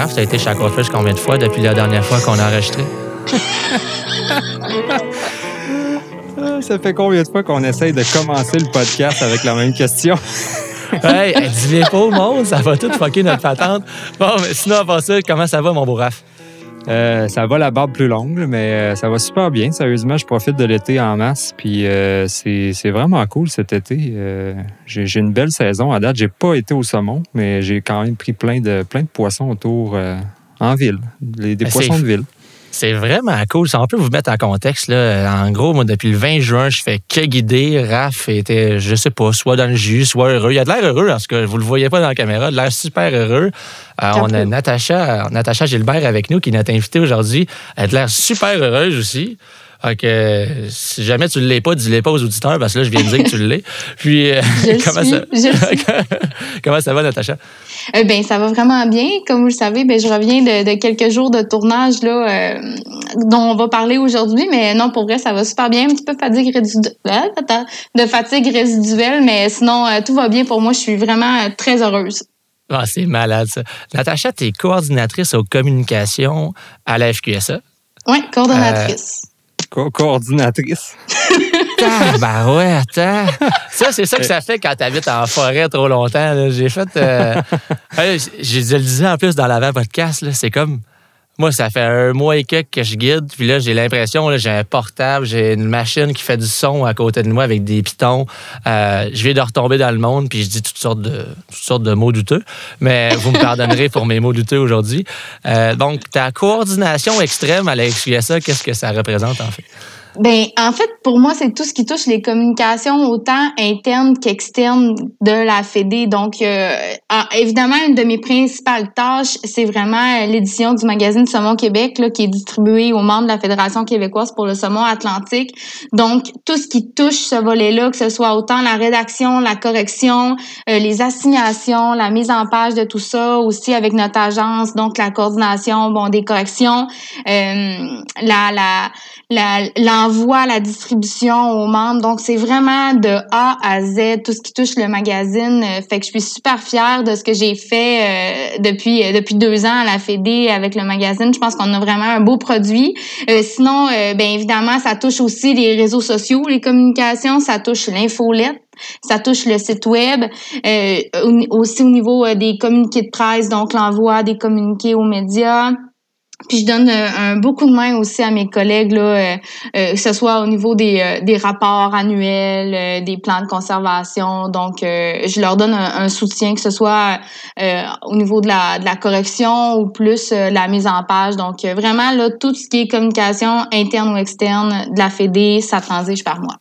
Raph, tu as été chez Aquafish combien de fois depuis la dernière fois qu'on a enregistré? Ça fait combien de fois qu'on essaye de commencer le podcast avec la même question? hey, dis-les pas au monde, ça va tout fucker notre patente. Bon, mais sinon, avant ça, comment ça va, mon beau Raph? Euh, ça va la barbe plus longue, mais euh, ça va super bien. Sérieusement, je profite de l'été en masse. Puis euh, c'est vraiment cool cet été. j'ai une belle saison à date. J'ai pas été au saumon, mais j'ai quand même pris plein de, plein de poissons autour en ville. des ben, poissons de ville. C'est vraiment cool. Ça, on peut vous mettre en contexte. Là. En gros, moi, depuis le 20 juin, je fais que guider. Raph était, je sais pas, soit dans le jus, soit heureux. Il a de l'air heureux, parce que vous le voyez pas dans la caméra. Il a de l'air super heureux. Euh, on a Natacha, Natacha Gilbert avec nous qui est notre invitée aujourd'hui. Elle a de l'air super heureuse aussi. Donc, si jamais tu ne l'es pas, dis-le pas aux auditeurs parce que là, je viens de dire que tu l'es. Puis, euh, comment, ça... comment ça va, Natacha? Euh, ben, ça va vraiment bien. Comme vous le savez, ben, je reviens de, quelques jours de tournage là, euh, dont on va parler aujourd'hui. Mais non, pour vrai, ça va super bien. Un petit peu fatigue résiduelle, hein, de fatigue résiduelle, mais sinon, tout va bien pour moi. Je suis vraiment très heureuse. Ah, c'est malade, ça. Natacha, tu es coordinatrice aux communications à la FQSA. Oui, coordonnatrice coordinatrice. ben ouais, attends. Ça, c'est ça que ça fait quand tu habites en forêt trop longtemps. J'ai fait. Euh... je le disais en plus dans l'avant-podcast, c'est comme moi, ça fait un mois et quelques que je guide, puis là, j'ai l'impression, j'ai un portable, j'ai une machine qui fait du son à côté de moi avec des pitons. Euh, je viens de retomber dans le monde, puis je dis toutes sortes de, toutes sortes de mots douteux, mais vous me pardonnerez pour mes mots douteux aujourd'hui. Euh, donc, ta coordination extrême à la XUSA, qu'est-ce que ça représente en fait? Ben, en fait, pour moi, c'est tout ce qui touche les communications autant internes qu'externes de la Fédé. Donc, euh, évidemment, une de mes principales tâches, c'est vraiment l'édition du magazine Saumon Québec, là, qui est distribué aux membres de la Fédération québécoise pour le saumon atlantique. Donc, tout ce qui touche ce volet-là, que ce soit autant la rédaction, la correction, euh, les assignations, la mise en page de tout ça, aussi avec notre agence, donc la coordination, bon, des corrections, euh, la, la l'envoi, la, distribution aux membres. Donc, c'est vraiment de A à Z, tout ce qui touche le magazine. Euh, fait que je suis super fière de ce que j'ai fait euh, depuis euh, depuis deux ans à la Fédé avec le magazine. Je pense qu'on a vraiment un beau produit. sinon, bien évidemment, ça touche aussi les réseaux sociaux, les communications, ça touche l'infolette. Ça touche le site web, aussi au niveau des communiqués de presse, donc l'envoi des communiqués aux médias, puis je donne euh, un, beaucoup de main aussi à mes collègues, là, euh, euh, que ce soit au niveau des, des rapports annuels, des plans de conservation. Donc, je leur donne un, soutien, que ce soit au niveau de la, de la correction ou plus la mise en page. Donc, vraiment, là, tout ce qui est communication interne ou externe de la Fédé, ça transige par moi.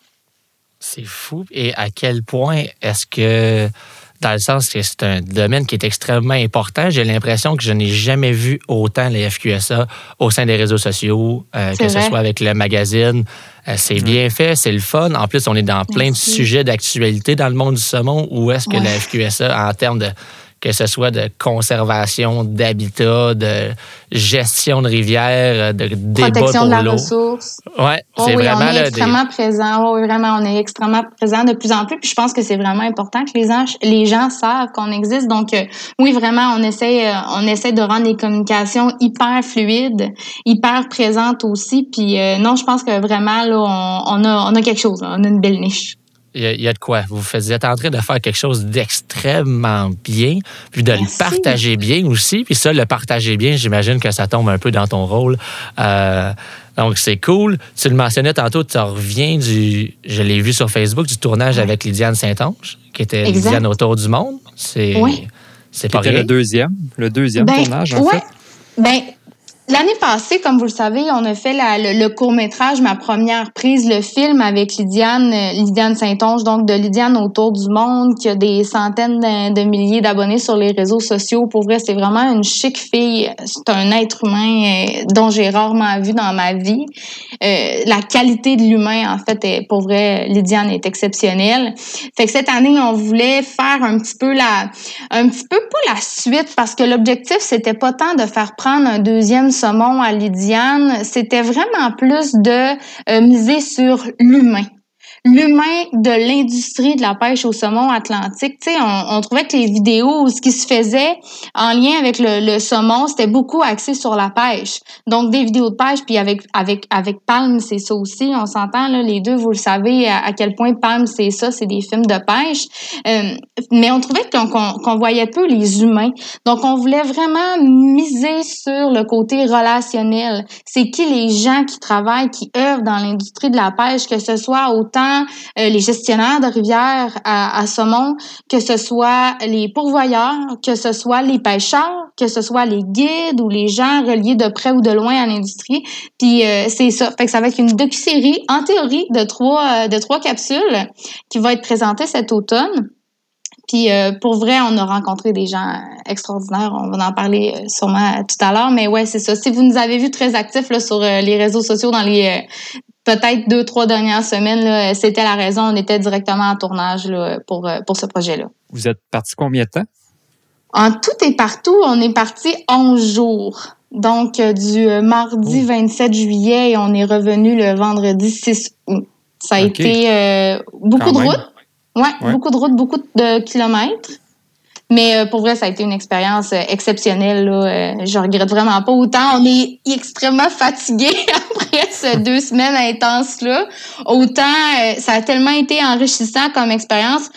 C'est fou. Et à quel point est-ce que dans le sens que c'est un domaine qui est extrêmement important. J'ai l'impression que je n'ai jamais vu autant les FQSA au sein des réseaux sociaux, euh, que ce soit avec le magazine. Euh, c'est bien fait, c'est le fun. En plus, on est dans plein de sujets d'actualité dans le monde du saumon. Où est-ce que la FQSA, en termes de que ce soit de conservation d'habitat, de gestion de rivières, de débat Protection de la ressource. Ouais, oh c'est vraiment on est extrêmement présent. oui, vraiment, on est extrêmement présent de plus en plus. Puis je pense que c'est vraiment important que les gens, les gens savent qu'on existe. Donc euh, oui, vraiment, on essaie, euh, on essaie de rendre les communications hyper fluides, hyper présentes aussi. Puis euh, non, je pense que vraiment là, on, a, on a quelque chose. On a une belle niche il y, a de quoi. Vous, êtes en train de faire quelque chose d'extrêmement bien, puis de le partager bien aussi. Puis ça, le partager bien, j'imagine que ça tombe un peu dans ton rôle. Euh, donc, c'est cool. Tu le mentionnais tantôt, tu reviens du, je l'ai vu sur Facebook, du tournage avec Lydiane Saint-Onge, qui était Lydiane autour du monde. C'est oui. c'est pas le deuxième, le deuxième ben, tournage, en fait. Ben, L'année passée, comme vous le savez, on a fait le, court-métrage, ma première prise, le film avec Lydiane, euh, Lydiane Saint-Onge, donc de Lydiane autour du monde, qui a des centaines de, milliers d'abonnés sur les réseaux sociaux. Pour vrai, c'est vraiment une chic fille. C'est un être humain euh, dont j'ai rarement vu dans ma vie. Euh, la qualité de l'humain, en fait, pour vrai, Lydiane est exceptionnelle. Fait que cette année, on voulait faire un petit peu la, un petit peu pas la suite, parce que l'objectif, c'était pas tant de faire prendre un deuxième saumon à Lydiane, c'était vraiment plus de euh, miser sur l'humain. L'humain de l'industrie de la pêche au saumon atlantique. Tu sais, on, trouvait que les vidéos, ce qui se faisait en lien avec le, le saumon, c'était beaucoup axé sur la pêche. Donc, des vidéos de pêche, puis avec avec avec Palm, c'est ça aussi. On s'entend là, les deux, vous le savez à, quel point Palm, c'est ça, c'est des films de pêche. Euh, mais on trouvait qu'on qu'on voyait peu les humains. Donc, on voulait vraiment miser sur le côté relationnel. C'est qui les gens qui travaillent, qui œuvrent dans l'industrie de la pêche, que ce soit autant euh, les gestionnaires de rivières à, à saumon, que ce soit les pourvoyeurs, que ce soit les pêcheurs, que ce soit les guides ou les gens reliés de près ou de loin à l'industrie. Puis euh, c'est ça. Fait que ça va être une docu-série, en théorie, de trois, euh, de trois capsules qui va être présentée cet automne. Puis pour vrai, on a rencontré des gens extraordinaires. On va en parler sûrement tout à l'heure. Mais ouais, c'est ça. Si vous nous avez vus très actifs sur les réseaux sociaux dans les peut-être deux, trois dernières semaines, c'était la raison. On était directement en tournage là, pour, pour ce projet-là. Vous êtes parti combien de temps? En tout et partout, on est parti 11 jours. Donc, euh, du euh, mardi 27 juillet et on est revenu le vendredi 6 août. Ça a été euh, beaucoup de routes. Ouais, beaucoup de routes, beaucoup de kilomètres. Mais pour vrai, ça a été une expérience exceptionnelle. Là. je regrette vraiment pas. Autant on est extrêmement fatigué après ces deux semaines intenses-là, autant ça a tellement été enrichissant comme expérience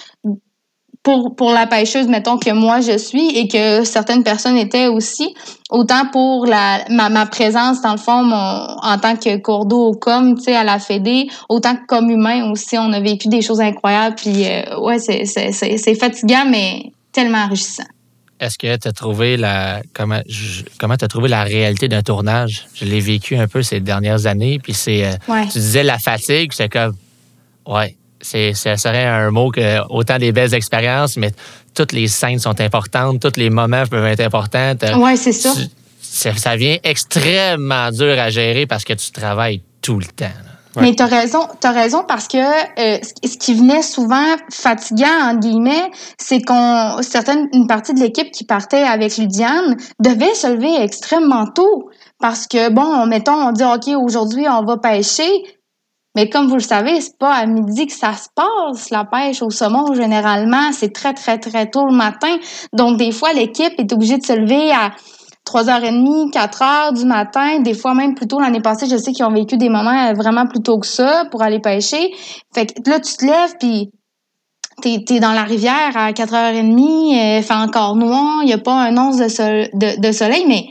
pour, pour la pêcheuse, mettons, que moi je suis et que certaines personnes étaient aussi, autant pour la, ma, ma présence, dans le fond, mon, en tant que cours d'eau comme, tu sais, à la Fédé, autant que comme humain aussi, on a vécu des choses incroyables. Puis, euh, ouais, c'est fatigant, mais tellement enrichissant. Est-ce que tu as trouvé la comment comment as trouvé la réalité d'un tournage? Je l'ai vécu un peu ces dernières années puis c'est euh, tu disais la fatigue, c'est comme ouais, c'est, ça serait un mot que autant des belles expériences, mais toutes les scènes sont importantes, tous les moments peuvent être importants. Oui, c'est ça. ça. vient extrêmement dur à gérer parce que tu travailles tout le temps. Mais tu as raison, as raison parce que euh, ce qui venait souvent fatigant en guillemets, c'est qu'on certaines une partie de l'équipe qui partait avec Ludiane devait se lever extrêmement tôt parce que bon, mettons on dit OK, aujourd'hui on va pêcher, mais comme vous le savez, c'est pas à midi que ça se passe, la pêche au saumon, généralement. C'est très, très, très tôt le matin. Donc, des fois, l'équipe est obligée de se lever à 3h30, 4h du matin. Des fois, même plus tôt, l'année passée, je sais qu'ils ont vécu des moments euh, vraiment plus tôt que ça pour aller pêcher. Fait que là, tu te lèves, puis t'es es dans la rivière à 4h30, il fait encore noir, il n'y a pas un once de, soleil, mais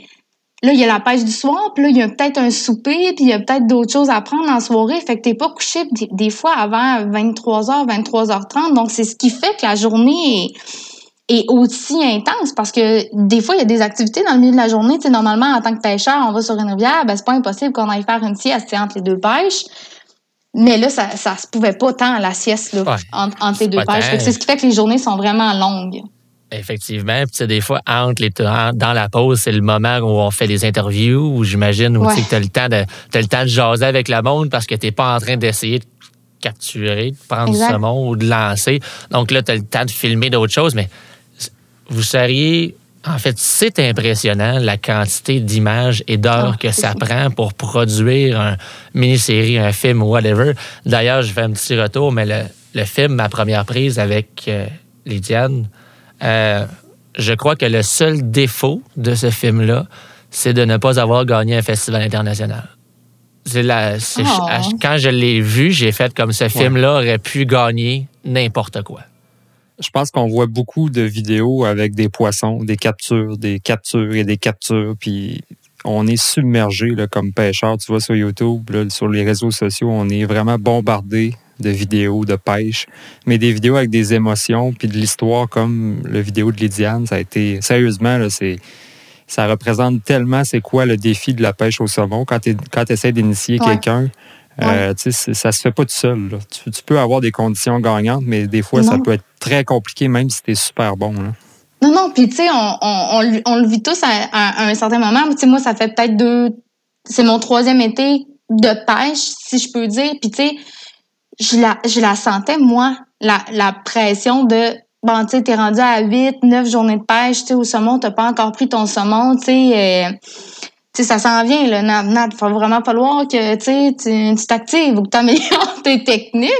Là, il y a la pêche du soir, puis là, il y a peut-être un souper, puis il y a peut-être d'autres choses à prendre en soirée. Fait que t'es pas couché des, fois avant 23h, 23h30. Donc, c'est ce qui fait que la journée est, aussi intense parce que des fois, il y a des activités dans le milieu de la journée. Tu sais, normalement, en tant que pêcheur, on va sur une rivière, ben, c'est pas impossible qu'on aille faire une sieste entre les deux pêches. Mais là, ça, ça se pouvait pas tant la sieste là, entre, les deux pêches. C'est ce qui fait que les journées sont vraiment longues. Effectivement. Puis, des fois, entre les, dans la pause, c'est le moment où on fait des interviews, où j'imagine, où tu as le temps de, as le temps de jaser avec le monde parce que tu n'es pas en train d'essayer de capturer, de prendre ce du ou de lancer. Donc là, tu as le temps de filmer d'autres choses, mais vous seriez. En fait, c'est impressionnant la quantité d'images et d'heures ah, que ça prend pour produire une mini-série, un film, whatever. D'ailleurs, je fais un petit retour, mais le, le film, ma première prise avec euh, Lydiane, euh, je crois que le seul défaut de ce film-là, c'est de ne pas avoir gagné un festival international. C'est la, oh. Quand je l'ai vu, j'ai fait comme ce film-là aurait pu gagner n'importe quoi. Je pense qu'on voit beaucoup de vidéos avec des poissons, des captures, des captures et des captures, puis on est submergé comme pêcheur. Tu vois sur YouTube, sur les réseaux sociaux, on est vraiment bombardé de vidéos de pêche, mais des vidéos avec des émotions puis de l'histoire comme le vidéo de Lydiane, ça a été sérieusement là, c'est ça représente tellement c'est quoi le défi de la pêche au saumon quand tu quand essaies d'initier quelqu'un. Euh, ça se fait pas tout seul. Tu, peux avoir des conditions gagnantes, mais des fois, ça peut être très compliqué, même si tu es super bon. Là. Non, non, puis tu sais, on, on, on, le vit tous à, un certain moment. Tu sais, moi, ça fait peut-être deux. C'est mon troisième été de pêche, si je peux dire. Puis tu sais, je la, je la sentais, moi, la, la pression de bon, tu sais, t'es rendu à 8, 9 journées de pêche, tu sais, au saumon, t'as pas encore pris ton saumon, tu sais. Euh, sais, ça s'en vient, là. Il va vraiment falloir que, tu sais, tu t'actives ou que tu améliores tes techniques.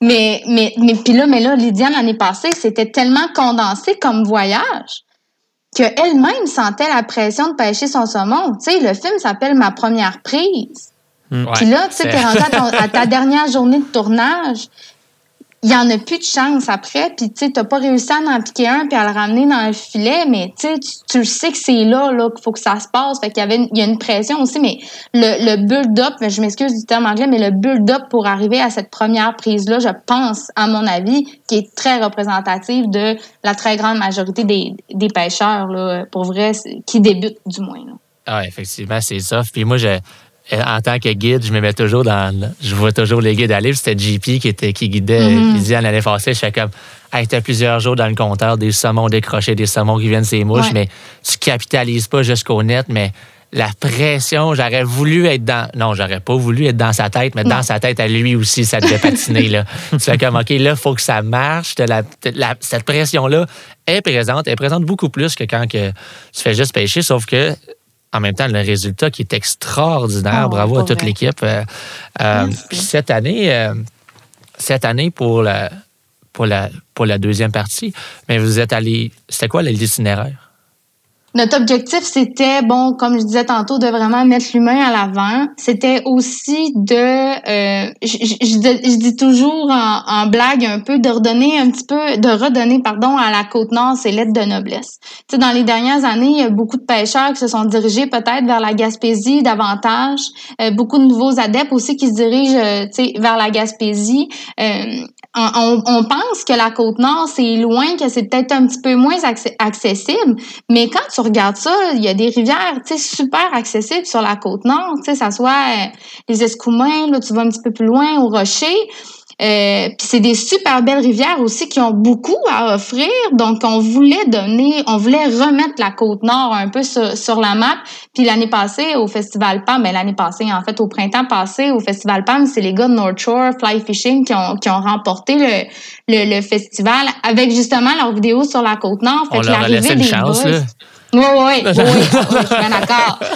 Mais, mais, mais, puis là, mais là, Lydiane, l'année passée, c'était tellement condensé comme voyage qu'elle-même sentait la pression de pêcher son saumon. Tu sais, le film s'appelle Ma première prise. Ouais, Puis là, tu sais, t'es rendu à, ton- à ta dernière journée de tournage. Il n'y en a plus de chance après. Puis, tu sais, pas réussi à en piquer un puis à le ramener dans le filet. Mais, tu sais, tu, sais que c'est là, là, qu'il faut que ça se passe. Fait qu'il y avait il y a une pression aussi. Mais le, le build-up, je m'excuse du terme anglais, mais le build-up pour arriver à cette première prise-là, je pense, à mon avis, qui est très représentative de la très grande majorité des, des pêcheurs, là, pour vrai, qui débutent, du moins. là. Ah, effectivement, c'est ça. Puis moi, je, en tant que guide, je me mets toujours dans. Je vois toujours les guides aller. C'était JP qui, était, qui guidait Mhm. Lydiane l'année passée. Je fais comme. Hey, t'as plusieurs jours dans le compteur, des saumons décrochés, des saumons qui viennent ses mouches, Ouais. mais tu capitalises pas jusqu'au net, mais la pression, j'aurais voulu être dans. Non, j'aurais pas voulu être dans sa tête, mais dans sa tête à lui aussi, ça devait patiner. Là. tu fais comme, OK, là, il faut que ça marche. La- la- cette pression-là est présente. Elle est présente beaucoup plus que quand que tu fais juste pêcher, sauf que en même temps, le résultat qui est extraordinaire. Oh, Bravo à toute l'équipe. Euh, euh, cette année, euh, cette année pour la, pour, la, pour la deuxième partie, mais vous êtes allé. C'était quoi l'itinéraire? Notre objectif, c'était, bon, comme je disais tantôt, de vraiment mettre l'humain à l'avant. C'était aussi de, euh, je, je- je dis- toujours en, en blague un peu, de redonner un petit peu, de redonner, pardon, à la Côte-Nord ses lettres de noblesse. Tu sais, dans les dernières années, il y a beaucoup de pêcheurs qui se sont dirigés peut-être vers la Gaspésie davantage. Euh, beaucoup de nouveaux adeptes aussi qui se dirigent, euh, tu sais, vers la Gaspésie. On, pense que la Côte-Nord, c'est loin, que c'est peut-être un petit peu moins acc- accessible, mais quand tu regardes ça, il y a des rivières, tu sais, super accessibles sur la Côte-Nord, tu sais, ça soit euh, les Escoumins, là, tu vas un petit peu plus loin, au Rocher. Euh, puis c'est des super belles rivières aussi qui ont beaucoup à offrir. Donc, on voulait donner, on voulait remettre la Côte-Nord un peu sur, sur la map. Puis l'année passée, au Festival PAM, ben l'année passée, en fait, au printemps passé, au Festival PAM, c'est les gars de North Shore Fly Fishing qui ont, qui ont remporté le, le, le festival avec justement leurs vidéos sur la Côte-Nord. Fait On que leur a laissé une chance, boys- là. Oui, oui, oui, oui, je suis bien d'accord.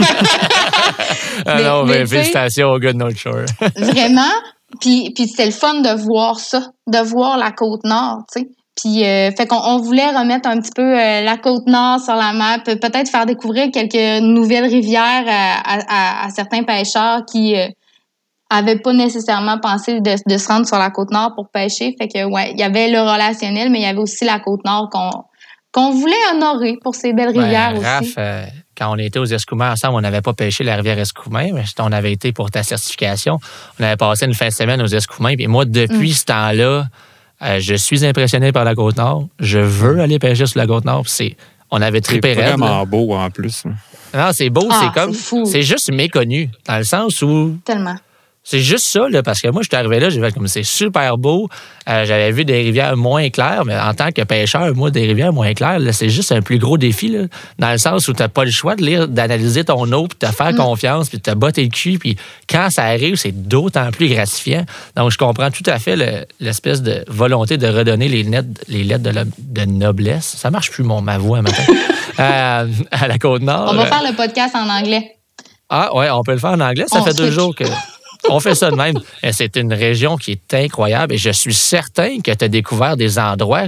Ah Mais- non, mais mais félicitations au gars de North Shore. Vraiment. Puis, puis c'était le fun de voir ça, de voir la côte nord, tu sais. Puis, euh, fait qu'on on voulait remettre un petit peu euh, la côte nord sur la map, euh, peut-être faire découvrir quelques nouvelles rivières à, à- à- certains pêcheurs qui euh, avaient pas nécessairement pensé de, de se rendre sur la côte nord pour pêcher. Fait que, ouais, il y avait le relationnel, mais il y avait aussi la côte nord qu'on qu'on voulait honorer pour ces belles rivières Ben, aussi. Raph, euh, quand on était aux Escoumins ensemble, on n'avait pas pêché la rivière Escoumins, mais on avait été pour ta certification. On avait passé une fin de semaine aux Escoumins. Puis moi, Mm. depuis ce temps-là, euh, je suis impressionné par la Côte-Nord. Je veux aller pêcher sur la Côte-Nord. C'est- On avait C'est trippé raide, là. vraiment beau en plus. Non, c'est beau, Ah, c'est comme. c'est fou. C'est juste méconnu. Dans le sens où Tellement. C'est juste ça, là, parce que moi, je suis arrivé là, j'ai fait comme c'est super beau. Euh, J'avais vu des rivières moins claires, mais en tant que pêcheur, moi, des rivières moins claires, c'est juste un plus gros défi, là, dans le sens où tu n'as pas le choix de lire, d'analyser ton eau, puis de te faire confiance, puis de te botter le cul. Puis quand ça arrive, c'est d'autant plus gratifiant. Donc, je comprends tout à fait le- l'espèce de volonté de redonner les, net- les lettres de, la- de noblesse. Ça marche plus, mon, ma voix, matin. Euh, à la Côte-Nord. On va Euh, faire le podcast en anglais. ah ouais, on peut le faire en anglais. Ça On fait deux jours que on fait ça de même. Et C'est une région qui est incroyable et je suis certain que tu as découvert des endroits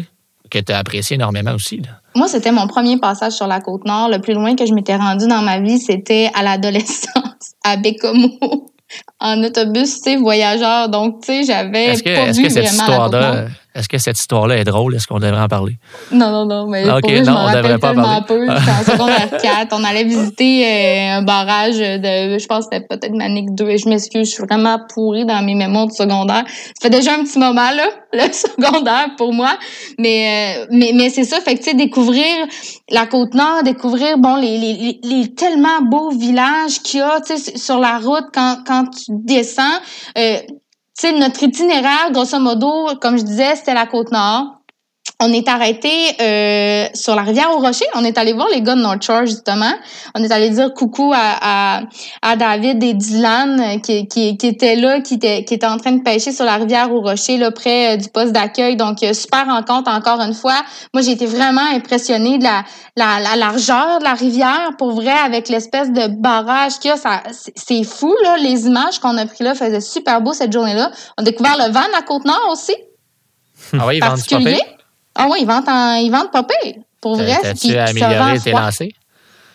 que tu as appréciés énormément aussi. là. Moi, c'était mon premier passage sur la côte nord. Le plus loin que je m'étais rendue dans ma vie, c'était à l'adolescence, à Bécomo, en autobus, tu sais, voyageur. Donc, tu sais, j'avais Est-ce que, pas est-ce vu que cette vraiment histoire-là, est-ce que cette histoire-là est drôle? Est-ce qu'on devrait en parler? Non, non, non, mais Ok, pour je non, m'en on devrait pas en parler. peu. En secondaire 4. On allait visiter euh, un barrage de, je pense que c'était peut-être Manic 2. Et je m'excuse, je suis vraiment pourrie dans mes mémoires du secondaire. Ça fait déjà un petit moment, là, le secondaire pour moi. Mais, euh, mais, mais c'est ça, fait que, tu sais, découvrir la Côte-Nord, découvrir, bon, les, les, les, tellement beaux villages qu'il y a, tu sais, sur la route quand, quand tu descends. Euh, sais, notre itinéraire, grosso modo, comme je disais, c'était la Côte-Nord. On est arrêté euh, sur la rivière au Rocher. On est allé voir les gars de North Shore, justement. On est allé dire coucou à, à, David et Dylan euh, qui, qui, qui étaient là, qui étaient, qui étaient en train de pêcher sur la rivière au Rocher, là, près euh, du poste d'accueil. Donc, super rencontre encore une fois. Moi, j'ai été vraiment impressionnée de la, la, la, largeur de la rivière, pour vrai, avec l'espèce de barrage qu'il y a. Ça, c'est fou, là. Les images qu'on a prises là faisaient super beau cette journée-là. On a découvert le vent à Côte-Nord aussi. Ah oui, particulier. Ah oui, ils vendent, en, ils vendent pas pire. Pour vrai. T'as-tu amélioré tes lancers?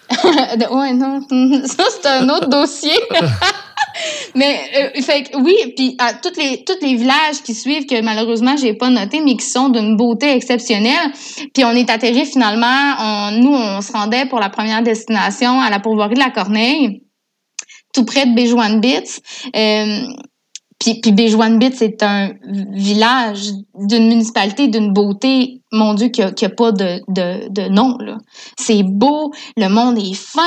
ouais, non. Ça, c'est un autre dossier. mais euh, fait oui, puis à tous les tous les villages qui suivent que malheureusement j'ai pas noté mais qui sont d'une beauté exceptionnelle. Puis on est atterri finalement, on, nous on se rendait pour la première destination à la pourvoirie de la Corneille, tout près de Béjouane Bits. Euh, puis, puis Béjouane-Bit, c'est un village d'une municipalité d'une beauté, mon Dieu, qui n'a pas de, de, de nom. C'est beau, le monde est fin,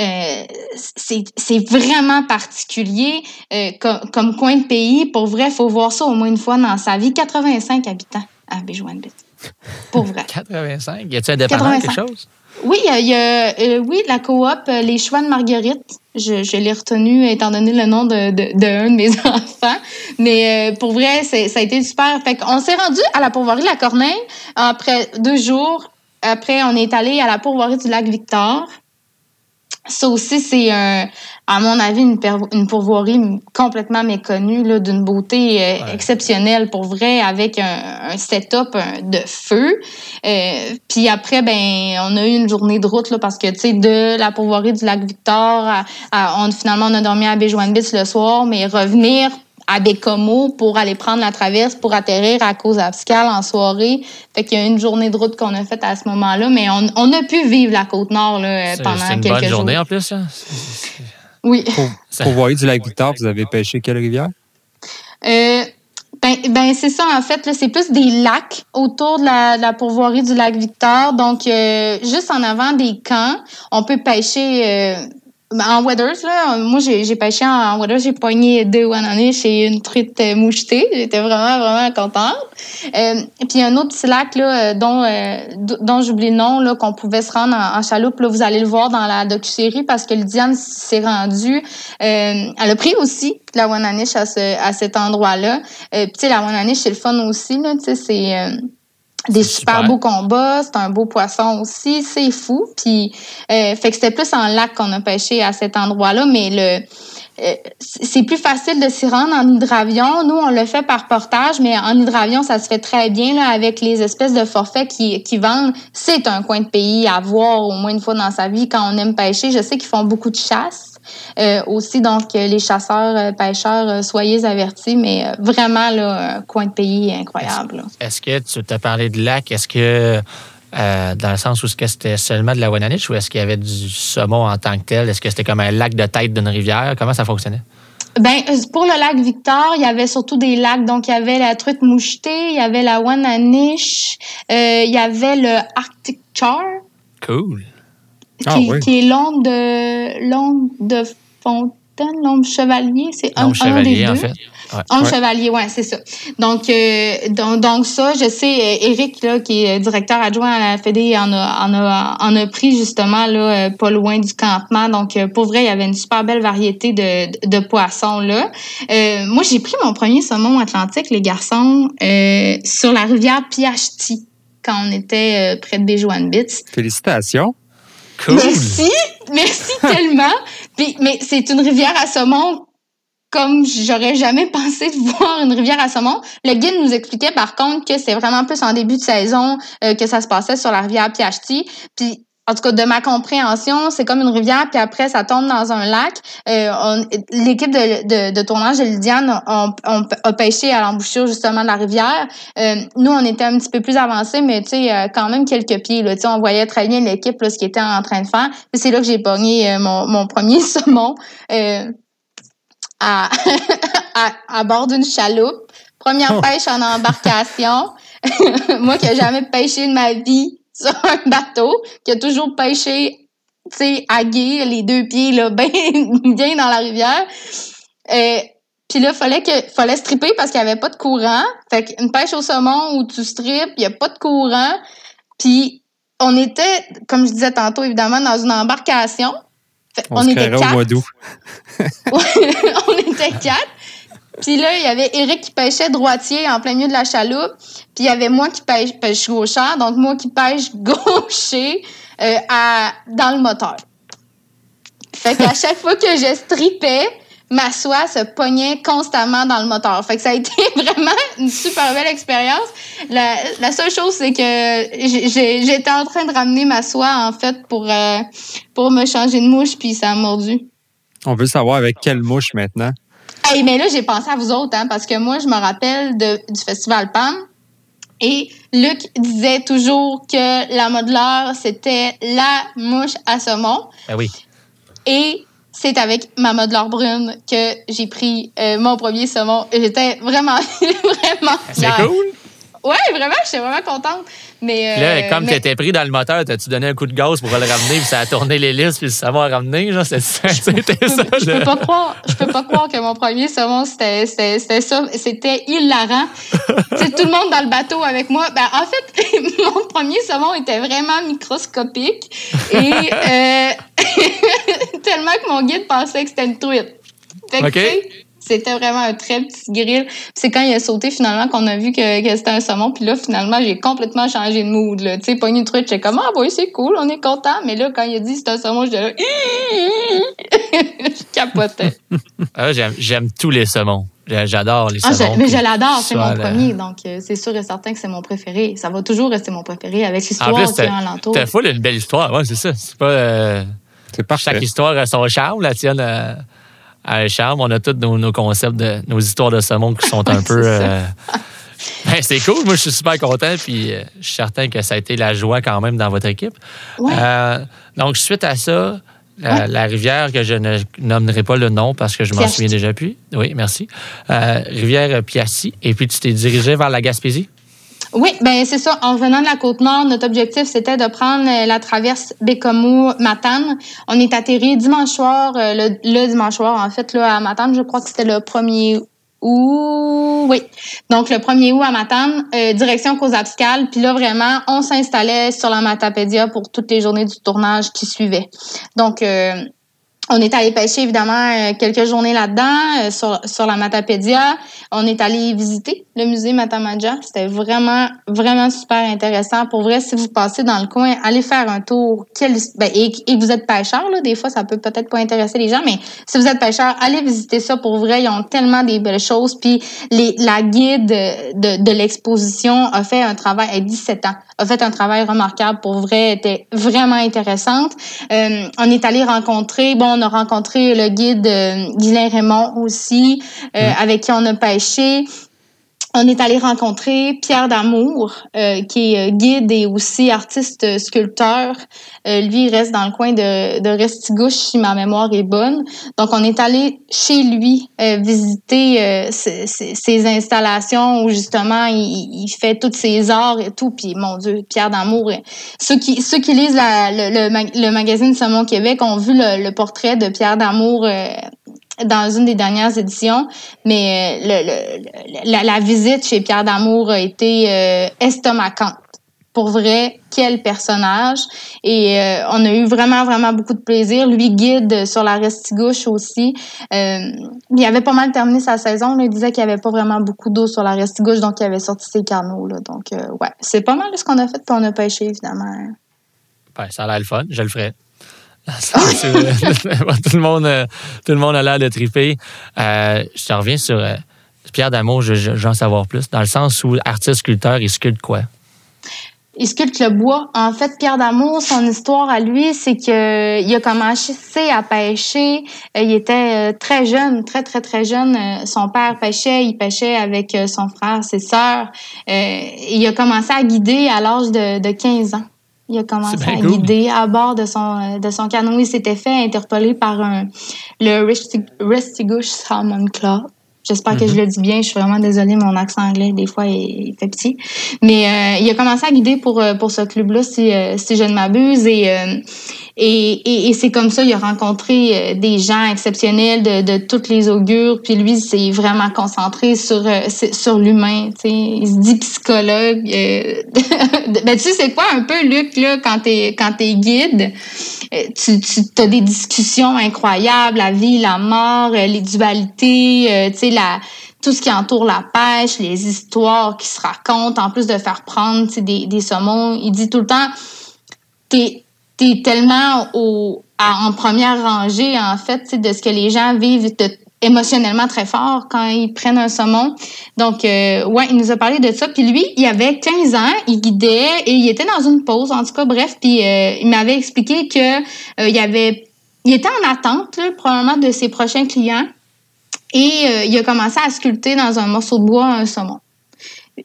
euh, c'est vraiment particulier euh, comme, comme, coin de pays. Pour vrai, il faut voir ça au moins une fois dans sa vie. 85 habitants à Béjouane-Bit. Pour vrai. 85? Y a-t-il un quelque chose? Oui, il y a, euh, oui, la coop Les Choix de Marguerite. Je, je l'ai retenu étant donné le nom de, de, de, de mes enfants. Mais euh, pour vrai, ça a été super. Fait qu'on s'est rendu à la pourvoirie de la Corneille après deux jours. Après, on est allé à la pourvoirie du lac Victor. Ça aussi, c'est, un, à mon avis, une, une pourvoirie complètement méconnue, là, d'une beauté euh, exceptionnelle pour vrai, avec un, un setup de feu. Euh, puis après, ben, on a eu une journée de route là, parce que, tu sais, de la pourvoirie du lac Victor, à, on, finalement, on a dormi à Béjouane-Bits le soir, mais revenir à Bécomo pour aller prendre la traverse pour atterrir à cause abscale en soirée. Fait qu'il y a une journée de route qu'on a faite à ce moment-là, mais on, on, a pu vivre la Côte-Nord là, pendant quelques jours. C'est une bonne journée en plus. Hein? Oui. Pour, voir du lac Victor, vous avez pêché quelle rivière? Euh, ben, ben c'est ça, en fait. C'est plus des lacs autour de la, de la pourvoirie du lac Victor. Donc, euh, juste en avant des camps, on peut pêcher... Euh, en Weathers, là, moi, j'ai pêché en, Weathers, j'ai poigné deux wananish et une truite euh, mouchetée. J'étais vraiment, vraiment contente. Euh, puis, un autre petit lac, là, euh, dont, euh, dont j'oublie le nom, là, qu'on pouvait se rendre en, chaloupe. Là, vous allez le voir dans la docu-série parce que Lydiane s'est rendue. elle a pris aussi la wananish à, ce, à cet endroit-là. puis, tu sais, la wananish, c'est le fun aussi, là, tu sais, c'est des super, beaux combats, c'est un beau poisson aussi, c'est fou. Puis, euh, fait que c'était plus en lac qu'on a pêché à cet endroit-là, mais le euh, c'est plus facile de s'y rendre en hydravion. Nous, on le fait par portage, mais en hydravion, ça se fait très bien là, avec les espèces de forfaits qui, qui vendent. C'est un coin de pays à voir au moins une fois dans sa vie quand on aime pêcher. Je sais qu'ils font beaucoup de chasse. Euh, aussi, donc, euh, les chasseurs, euh, pêcheurs, soyez avertis, mais vraiment, là, un coin de pays incroyable. Est-ce que tu t'as parlé de lac? Est-ce que, dans le sens où c'était seulement de la Wananich ou est-ce qu'il y avait du saumon en tant que tel? Est-ce que c'était comme un lac de tête d'une rivière? Comment ça fonctionnait? Ben, pour le lac Victor, il y avait surtout des lacs. Donc, il y avait la truite mouchetée, il y avait la Wananiche, il y avait le Arctic Char. Cool. Ah qui, est l'ombre de l'ombre de Fontaine, l'ombre chevalier, c'est un, un, des deux. en fait. Ouais. chevalier, ouais, c'est ça. Donc, euh, donc, donc, ça, je sais, Eric, là, qui est directeur adjoint à la Fédé, en a, en a, en a pris justement là, euh, pas loin du campement. Donc, euh, pour vrai, il y avait une super belle variété de, de, poissons là. moi, j'ai pris mon premier saumon atlantique, les garçons, sur la rivière Piachti quand on était près de Béjouane Bits. Merci, merci tellement. Puis, mais c'est une rivière à saumon comme j'aurais jamais pensé de voir une rivière à saumon. Le guide nous expliquait par contre que c'est vraiment plus en début de saison euh, que ça se passait sur la rivière Piachti. Puis en tout cas, de ma compréhension, c'est comme une rivière, puis après, ça tombe dans un lac. Euh, L'équipe de, de, de, tournage de Lydiane on, a pêché à l'embouchure, justement, de la rivière. Euh, nous, on était un petit peu plus avancés, mais tu sais, euh, quand même quelques pieds. Là, on voyait très bien l'équipe, ce qu'ils était en train de faire. C'est là que j'ai pogné euh, mon, mon premier saumon à, à, à, bord d'une chaloupe. Première oh. pêche en embarcation. Moi qui n'ai jamais pêché de ma vie sur un bateau qui a toujours pêché, tu sais, à gué, les deux pieds là, bien, bien dans la rivière. Euh, Puis là, fallait que fallait stripper parce qu'il n'y avait pas de courant. Fait qu'une pêche au saumon où tu strippes, il n'y a pas de courant. Puis on était, comme je disais tantôt, évidemment, dans une embarcation. Fait, on, on était quatre. au mois on était quatre. Puis là, il y avait Eric qui pêchait droitier en plein milieu de la chaloupe. Puis il y avait moi qui pêche, pêche gauchère, donc moi qui pêche gaucher euh, à, dans le moteur. Fait qu'à chaque fois que je stripais, ma soie se pognait constamment dans le moteur. Fait que ça a été vraiment une super belle expérience. La, la seule chose, c'est que j'étais en train de ramener ma soie, en fait, pour, euh, pour me changer de mouche, puis ça a mordu. On veut savoir avec quelle mouche maintenant. Hey, mais là, j'ai pensé à vous autres, hein, parce que moi, je me rappelle de, du Festival PAM. Et Luc disait toujours que la modeleur, c'était la mouche à saumon. Ben oui. Et c'est avec ma modeleur brune que j'ai pris euh, mon premier saumon. J'étais vraiment, vraiment C'est cool. Ouais, vraiment, j'étais vraiment contente. Mais, là, euh, comme mais... tu étais pris dans le moteur, t'as-tu donné un coup de gaz pour le ramener, puis ça a tourné l'hélice, puis le saumon a ramené? Genre, c'était ça. je, peux pas croire, je peux pas croire que mon premier saumon, c'était ça. C'était hilarant. tout le monde dans le bateau avec moi. Ben, en fait, mon premier saumon était vraiment microscopique. Et euh, tellement que mon guide pensait que c'était une truite. Fait que, OK. C'était vraiment un très petit grill. C'est quand il a sauté finalement qu'on a vu que, que c'était un saumon. Puis là, finalement, j'ai complètement changé de mood. Tu sais, pogné une truite, j'étais comme, ah oui, c'est cool, on est content. Mais là, quand il a dit c'est un saumon, j'étais là, je capotais. ah, J'aime tous les saumons. J'adore les ah, saumons. Je, mais je l'adore, c'est mon premier. Donc, euh, c'est sûr et certain que c'est mon préféré. Ça va toujours rester mon préféré avec l'histoire qui est alentour. T'as full une belle histoire. Ouais, c'est ça. C'est pas. Euh, parfait. Chaque histoire a son charme. La tienne. Euh, à charme. On a tous nos, nos, concepts, de, nos histoires de saumon qui sont un peu. Euh... Ben, c'est cool. Moi, je suis super content. Puis, euh, je suis certain que ça a été la joie quand même dans votre équipe. Ouais. Euh, donc, suite à ça, la, ouais. la, rivière que je ne nommerai pas le nom parce que je m'en souviens déjà plus. Oui, merci. Rivière Piassi. Et puis, tu t'es dirigé vers la Gaspésie? Oui, ben c'est ça. En venant de la côte nord, notre objectif c'était de prendre la traverse Bécomo-Matane. On est atterri dimanche soir, le, le, dimanche soir en fait là à Matane. Je crois que c'était le 1er août. Oui. Donc le 1er août à Matane, euh, direction Cozapscal. Puis là vraiment, on s'installait sur la Matapédia pour toutes les journées du tournage qui suivaient. Donc euh, on est allé pêcher évidemment quelques journées là-dedans sur, sur la Matapédia. On est allé visiter le musée Matamaja. C'était vraiment vraiment super intéressant. Pour vrai, si vous passez dans le coin, allez faire un tour. Ben, et, et vous êtes pêcheur là, des fois ça peut peut-être pas intéresser les gens, mais si vous êtes pêcheur, allez visiter ça. Pour vrai, ils ont tellement des belles choses. Puis les, la guide de, de l'exposition a fait un travail à 17 ans, a fait un travail remarquable. Pour vrai, était vraiment intéressante. Euh, on est allé rencontrer bon on a rencontré le guide euh, Guylain Raymond aussi, euh, mmh. avec qui on a pêché. On est allé rencontrer Pierre Damour, euh, qui est guide et aussi artiste sculpteur. Euh, lui, il reste dans le coin de, de Restigouche, si ma mémoire est bonne. Donc, on est allé chez lui euh, visiter ses, ses, installations où justement il, il, fait tous ses arts et tout. Puis, mon Dieu, Pierre Damour. Ceux qui, ceux qui lisent la, le, le, magazine Saumon Québec ont vu le, le portrait de Pierre Damour dans une des dernières éditions, mais le, la, visite chez Pierre Damour a été euh, estomacante. Pour vrai, quel personnage. Et euh, on a eu vraiment, vraiment beaucoup de plaisir. Lui guide sur la Restigouche aussi. Euh, il avait pas mal terminé sa saison. Il disait qu'il n'y avait pas vraiment beaucoup d'eau sur la Restigouche, donc il avait sorti ses canaux. Donc, euh, ouais, c'est pas mal ce qu'on a fait, puis on a pêché, évidemment. Ça a l'air le fun. Je le ferai. tout, le monde, tout le monde a l'air de triper. Euh, je te reviens sur euh, Pierre Damour, j'en savoir plus, dans le sens où artiste sculpteur, il sculpte quoi? Il sculpte le bois. En fait, Pierre Damour, son histoire à lui, c'est que il a commencé à pêcher. Il était très jeune, très très très jeune. Son père pêchait, il pêchait avec son frère, ses sœurs. Il a commencé à guider à l'âge de 15 ans. Il a commencé à cool. guider à bord de son, de son canot. Il s'était fait interpeller par un, le Restigouche Salmon Club. J'espère mm -hmm. que je le dis bien. Je suis vraiment désolée, mon accent anglais, des fois, il, fait petit. Mais euh, il a commencé à guider pour, pour ce club-là, si, si je ne m'abuse. Et, euh, Et, et, c'est comme ça, il a rencontré euh, des gens exceptionnels de, de toutes les augures. Puis lui, c'est vraiment concentré sur, euh, sur l'humain. Il se dit psychologue. Euh, ben, tu sais, c'est quoi un peu, Luc, là, quand t'es quand es guide? Tu, tu as des discussions incroyables, la vie, la mort, les dualités, tu sais, la tout ce qui entoure la pêche, les histoires qui se racontent, en plus de faire prendre des, des saumons. Il dit tout le temps, t'es es tellement au, en première rangée, en fait, de ce que les gens vivent émotionnellement très fort quand ils prennent un saumon. Donc, euh, ouais, il nous a parlé de ça. Puis lui, il avait 15 ans, il guidait et il était dans une pause, en tout cas, bref. Puis euh, il m'avait expliqué que euh, il avait, il était en attente, probablement, de ses prochains clients. Et il a commencé à sculpter dans un morceau de bois un saumon.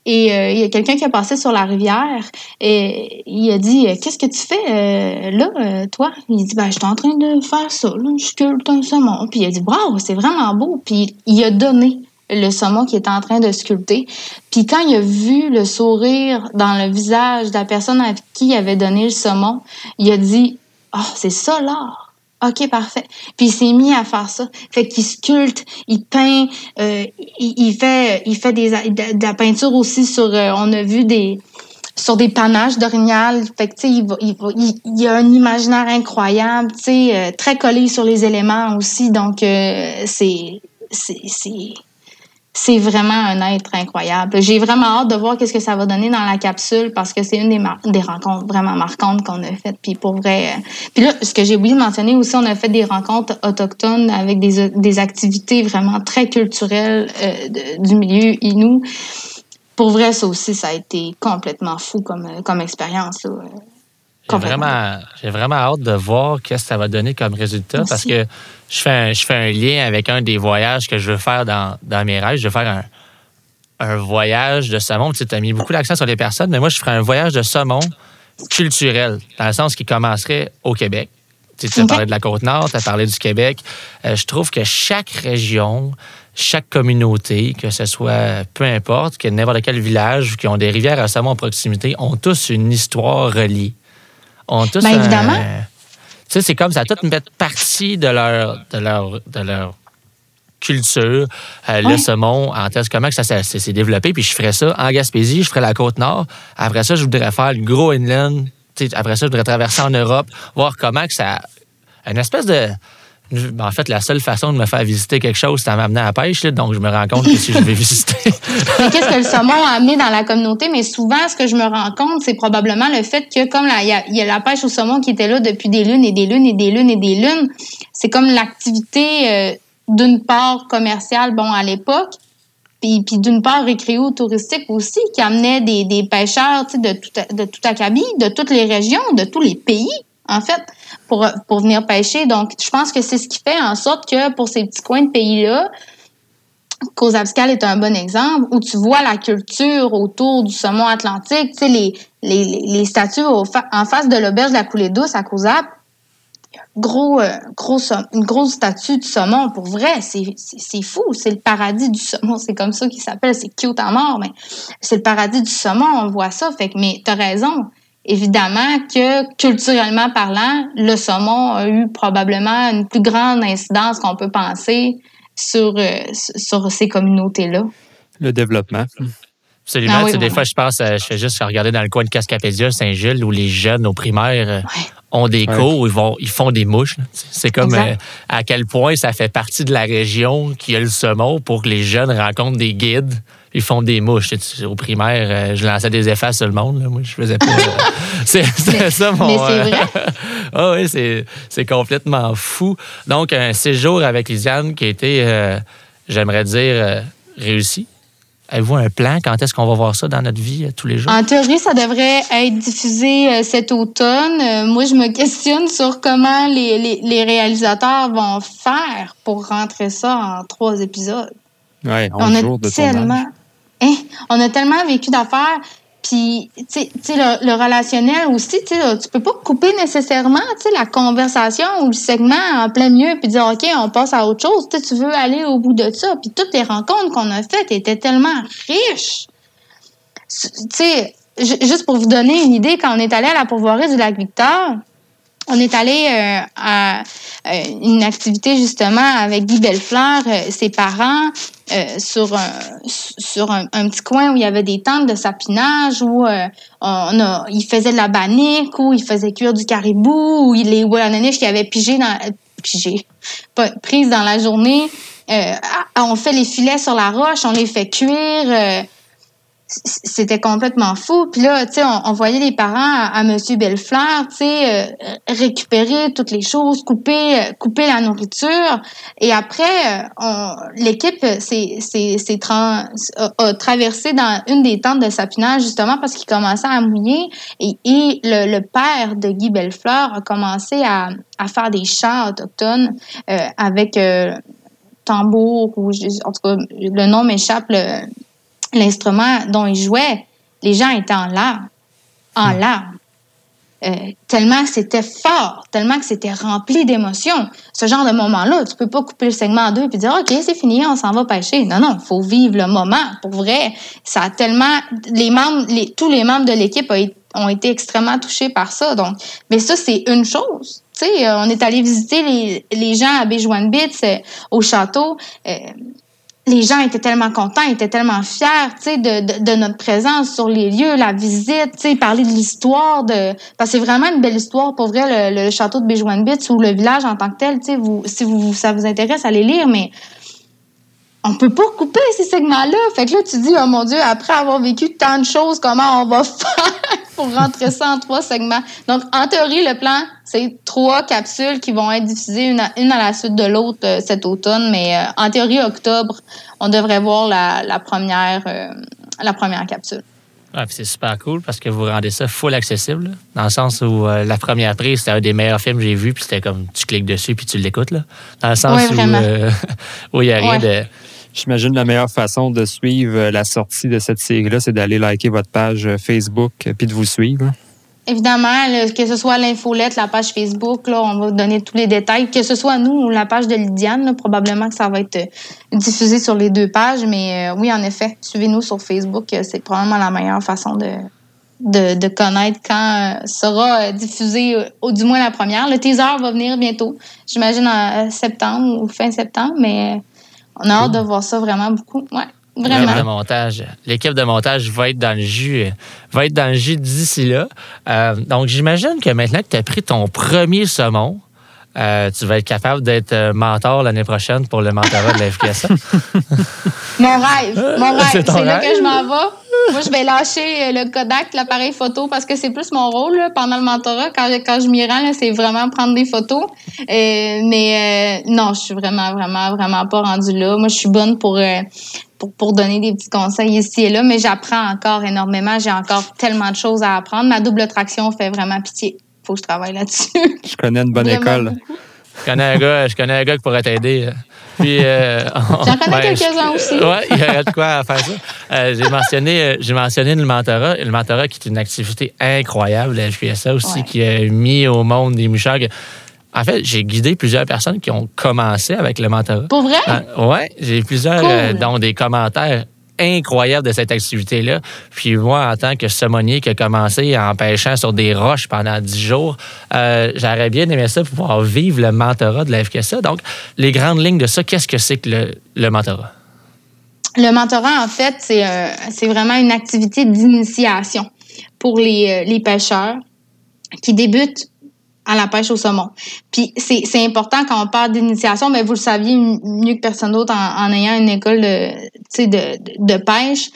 Et euh, il y a quelqu'un qui a passé sur la rivière et il a dit euh, Qu'est-ce que tu fais euh, là, toi? Il dit ben, Je suis en train de faire ça, là, je sculpte un saumon. Puis il a dit Bravo, c'est vraiment beau. Puis il a donné le saumon qu'il était en train de sculpter. Puis quand il a vu le sourire dans le visage de la personne à qui il avait donné le saumon, il a dit Oh, c'est ça l'art. OK, parfait. Puis il s'est mis à faire ça. Fait qu'il sculpte, il peint, euh, il, fait, il fait des, de, la peinture aussi sur. Euh, on a vu des sur des panaches d'orignal. Fait que tu sais, il, il, il, a un imaginaire incroyable, tu sais, euh, très collé sur les éléments aussi. Donc c'est c'est c'est vraiment un être incroyable. J'ai vraiment hâte de voir qu'est-ce que ça va donner dans la capsule parce que c'est une des, des rencontres vraiment marquantes qu'on a faites. Puis pour vrai, euh, puis là, ce que j'ai oublié de mentionner aussi, on a fait des rencontres autochtones avec des, des activités vraiment très culturelles euh, du milieu inou. Pour vrai, ça aussi, ça a été complètement fou comme, euh, comme expérience. J'ai vraiment, j'ai vraiment hâte de voir qu'est-ce que ça va donner comme résultat parce que je fais, un, je fais un lien avec un des voyages que je veux faire dans, dans mes rêves. Je veux faire un, un voyage de saumon. Tu as mis beaucoup d'accent sur les personnes, mais moi, je ferais un voyage de saumon culturel, dans le sens qui commencerait au Québec. Tu as parlé de la Côte-Nord, tu as parlé du Québec. Euh, je trouve que chaque région, chaque communauté, que ce soit peu importe, que n'importe quel village qui ont des rivières à saumon en proximité, ont tous une histoire reliée ont tous. Ben, évidemment. tu sais, c'est comme ça, tout mettre partie de leur, de leur, de leur culture, euh, le saumon, en test, comment ça, s'est développé. Puis je ferais ça en Gaspésie, je ferais la côte nord. Après ça, je voudrais faire le gros inland. après ça, je voudrais traverser en Europe, voir comment que ça. Une espèce de ben, en fait, la seule façon de me faire visiter quelque chose, c'est de m'amener à la pêche. donc, je me rends compte que si je vais visiter. Qu'est-ce que le saumon a amené dans la communauté? Mais souvent, ce que je me rends compte, c'est probablement le fait que, comme il y, a la pêche au saumon qui était là depuis des lunes et des lunes et des lunes et des lunes, c'est comme l'activité, euh, d'une part commerciale, bon, à l'époque, puis, puis d'une part récréo-touristique aussi, qui amenait des, pêcheurs de tout, de tout acabit, de toutes les régions, de tous les pays en fait, pour, pour venir pêcher. Donc, je pense que c'est ce qui fait en sorte que pour ces petits coins de pays-là, Cozabscal est un bon exemple où tu vois la culture autour du saumon atlantique, tu sais, les, les, les statues en face de l'auberge de la coulée douce à Cozab, gros, euh, gros, une grosse statue du saumon. Pour vrai, c'est fou. C'est le paradis du saumon. C'est comme ça qu'il s'appelle. C'est cute à mort, mais c'est le paradis du saumon. On voit ça. Fait que, mais t'as raison. Évidemment que culturellement parlant, le saumon a eu probablement une plus grande incidence qu'on peut penser sur, euh, sur ces communautés-là. Le développement. Absolument. Ah des fois, je pense, euh, je fais juste regarder dans le coin de Cascapédia, Saint-Gilles, où les jeunes au primaire euh, ont des cours où ils, vont, ils font des mouches. C'est comme à quel point ça fait partie de la région qui a le saumon pour que les jeunes rencontrent des guides ils font des mouches. Au primaire, euh, je lançais des effets sur le monde. Moi, je faisais pas. Euh, c'est ça mon. Mais c'est euh, vrai. ah oui, c'est complètement fou. Donc, un séjour avec Lisiane qui a été, j'aimerais dire, réussi. Avez-vous un plan? Quand est-ce qu'on va voir ça dans notre vie tous les jours? En théorie, ça devrait être diffusé cet automne. moi, je me questionne sur comment les, les, les, réalisateurs vont faire pour rentrer ça en trois épisodes. Oui, on jours de tellement, Hein? on a tellement vécu d'affaires. Puis, tu sais, le, relationnel aussi, tu tu peux pas couper nécessairement, tu la conversation ou le segment en plein milieu puis dire, OK, on passe à autre chose. Tu veux aller au bout de ça. Puis toutes les rencontres qu'on a faites étaient tellement riches. Tu sais, juste pour vous donner une idée, quand on est allé à la pourvoirie du lac Victor, on est allé euh, à euh, une activité justement avec Guy Bellefleur, euh, ses parents, sur, un, sur petit coin où il y avait des tentes de sapinage, où on il faisait de la bannique, où il faisait cuire du caribou, où les Wallonaniches qui avaient pigé dans pigé, prise dans la journée. on fait les filets sur la roche, on les fait cuire c'était complètement fou. Puis là, tu sais, on, voyait les parents à, à Monsieur Bellefleur, tu sais, euh, récupérer toutes les choses, couper, euh, couper la nourriture. Et après, euh, l'équipe s'est, a, traversé dans une des tentes de sapinage justement parce qu'il commençait à mouiller. Et, le, père de Guy Bellefleur a commencé à, à faire des chants autochtones avec tambour ou en tout cas le nom m'échappe. L'instrument dont il jouait, les gens étaient en larmes, en hmm. larmes. Euh, tellement que c'était fort, tellement que c'était rempli d'émotions. Ce genre de moment-là, tu peux pas couper le segment en deux et dire OK, c'est fini, on s'en va pêcher. Non, non, faut vivre le moment. Pour vrai, ça a tellement les membres, les, tous les membres de l'équipe ont été extrêmement touchés par ça. Donc, mais ça c'est une chose. Tu sais, euh, on est allé visiter les, les gens à Béjouane-Bits euh, au château les gens étaient tellement contents, étaient tellement fiers, de, de, notre présence sur les lieux, la visite, tu sais, parler de l'histoire de, parce que c'est vraiment une belle histoire pour vrai le, château de Béjouane-Bits ou le village en tant que tel, tu sais, vous, si vous, ça vous intéresse, allez lire, mais on peut pas couper ces segments-là. Fait que là, tu dis, oh mon Dieu, après avoir vécu tant de choses, comment on va faire pour rentrer ça en trois segments? Donc, en théorie, le plan, c'est trois capsules qui vont être diffusées une à, une à la suite de l'autre euh, cet automne. Mais euh, en théorie, octobre, on devrait voir la, première, euh, la première capsule. Ouais, c'est super cool parce que vous rendez ça full accessible, dans le sens où la première prise, c'était un des meilleurs films que j'ai vu, puis c'était comme tu cliques dessus puis tu l'écoutes, là. Dans le sens où, il n'y a rien de J'imagine la meilleure façon de suivre euh, la sortie de cette série-là, c'est d'aller liker votre page euh, Facebook euh, puis de vous suivre. Évidemment, que ce soit l'infolette, la page Facebook, là, on va donner tous les détails. Que ce soit nous ou la page de Lydiane, probablement que ça va être diffusé sur les deux pages. Mais oui, en effet, suivez-nous sur Facebook. C'est probablement la meilleure façon de, de, connaître quand sera diffusé, ou du moins la première. Le teaser va venir bientôt, j'imagine en septembre ou fin septembre, mais on a hâte de voir ça vraiment beaucoup. Ouais. Vraiment. De montage. L'équipe de montage va être dans le jus, va être dans le jus d'ici là. Euh, donc, j'imagine que maintenant que tu as pris ton premier saumon, euh, tu vas être capable d'être euh, mentor l'année prochaine pour le mentorat de la FQSA. mon rêve, mon rêve. C'est là que je m'en vais. Moi, je vais lâcher euh, le Kodak, l'appareil photo, parce que c'est plus mon rôle pendant le mentorat. Quand, quand je m'y rends, c'est vraiment prendre des photos. mais non, je suis vraiment, vraiment, vraiment pas rendue là. Moi, je suis bonne pour, pour, pour, donner des petits conseils ici et là, mais j'apprends encore énormément. J'ai encore tellement de choses à apprendre. Ma double traction fait vraiment pitié faut que je travaille là-dessus. Je connais une bonne école. Je connais un gars, je connais un gars qui pourrait t'aider. Puis, euh, J'en connais quelques-uns aussi. Oui, il y aurait de quoi faire ça. Euh, j'ai mentionné, euh, j'ai mentionné le mentorat. Le mentorat qui est une activité incroyable, la FQSA aussi, qui a mis au monde des mouchards. En fait, j'ai guidé plusieurs personnes qui ont commencé avec le mentorat. Pour vrai? oui, j'ai plusieurs, dont des commentaires incroyable de cette activité-là. Puis moi, en tant que saumonier qui a commencé en pêchant sur des roches pendant dix jours, euh, j'aurais bien aimé ça pour pouvoir vivre le mentorat de la. Donc, les grandes lignes de ça, qu'est-ce que c'est que le, le mentorat? Le mentorat, en fait, c'est euh, vraiment une activité d'initiation pour les, euh, les pêcheurs qui débutent à la pêche au saumon. Puis c'est important quand on parle d'initiation, mais vous le saviez mieux que personne d'autre en, ayant une école de, de, de pêche.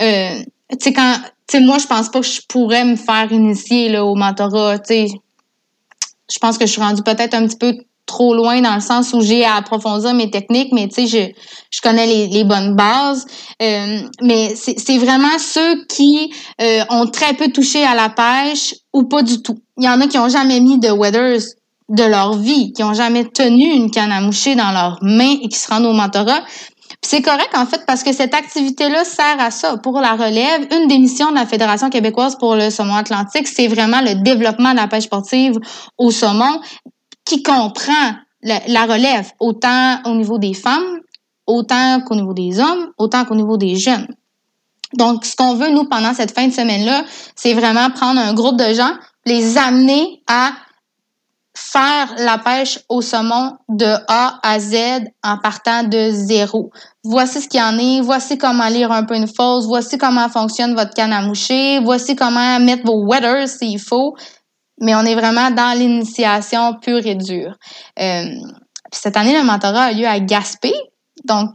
Euh, tu sais, quand, tu sais, moi, je pense pas que je pourrais me faire initier là, au mentorat. Tu sais, je pense que je suis rendue peut-être un petit peu trop loin dans le sens où j'ai à approfondir mes techniques, mais tu sais, je, je connais les, les bonnes bases. Euh, mais c'est vraiment ceux qui euh, ont très peu touché à la pêche ou pas du tout. Il y en a qui ont jamais mis de weathers de leur vie, qui ont jamais tenu une canne à moucher dans leurs mains et qui se rendent au mentorat. C'est correct, en fait, parce que cette activité-là sert à ça, pour la relève. Une des missions de la Fédération québécoise pour le saumon atlantique, c'est vraiment le développement de la pêche sportive au saumon qui comprend la, relève autant au niveau des femmes, autant qu'au niveau des hommes, autant qu'au niveau des jeunes. Donc, ce qu'on veut, nous, pendant cette fin de semaine-là, c'est vraiment prendre un groupe de gens, les amener à faire la pêche au saumon de A à Z en partant de zéro. Voici ce qu'il y en est, voici comment lire un peu une fausse, voici comment fonctionne votre canne à moucher, voici comment mettre vos wetters s'il faut. Mais on est vraiment dans l'initiation pure et dure. Euh, cette année, le mentorat a lieu à Gaspé, donc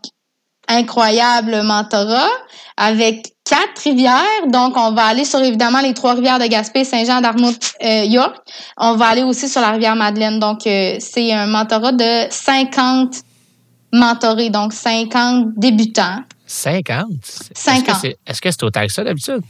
incroyable mentorat avec quatre rivières. Donc, on va aller sur évidemment les trois rivières de Gaspé, Saint-Jean, Dartmouth, euh, York. On va aller aussi sur la rivière Madeleine. Donc, euh, c'est un mentorat de 50 mentorés, donc 50 débutants. 50? 50. Est-ce que c'est autant que ça d'habitude?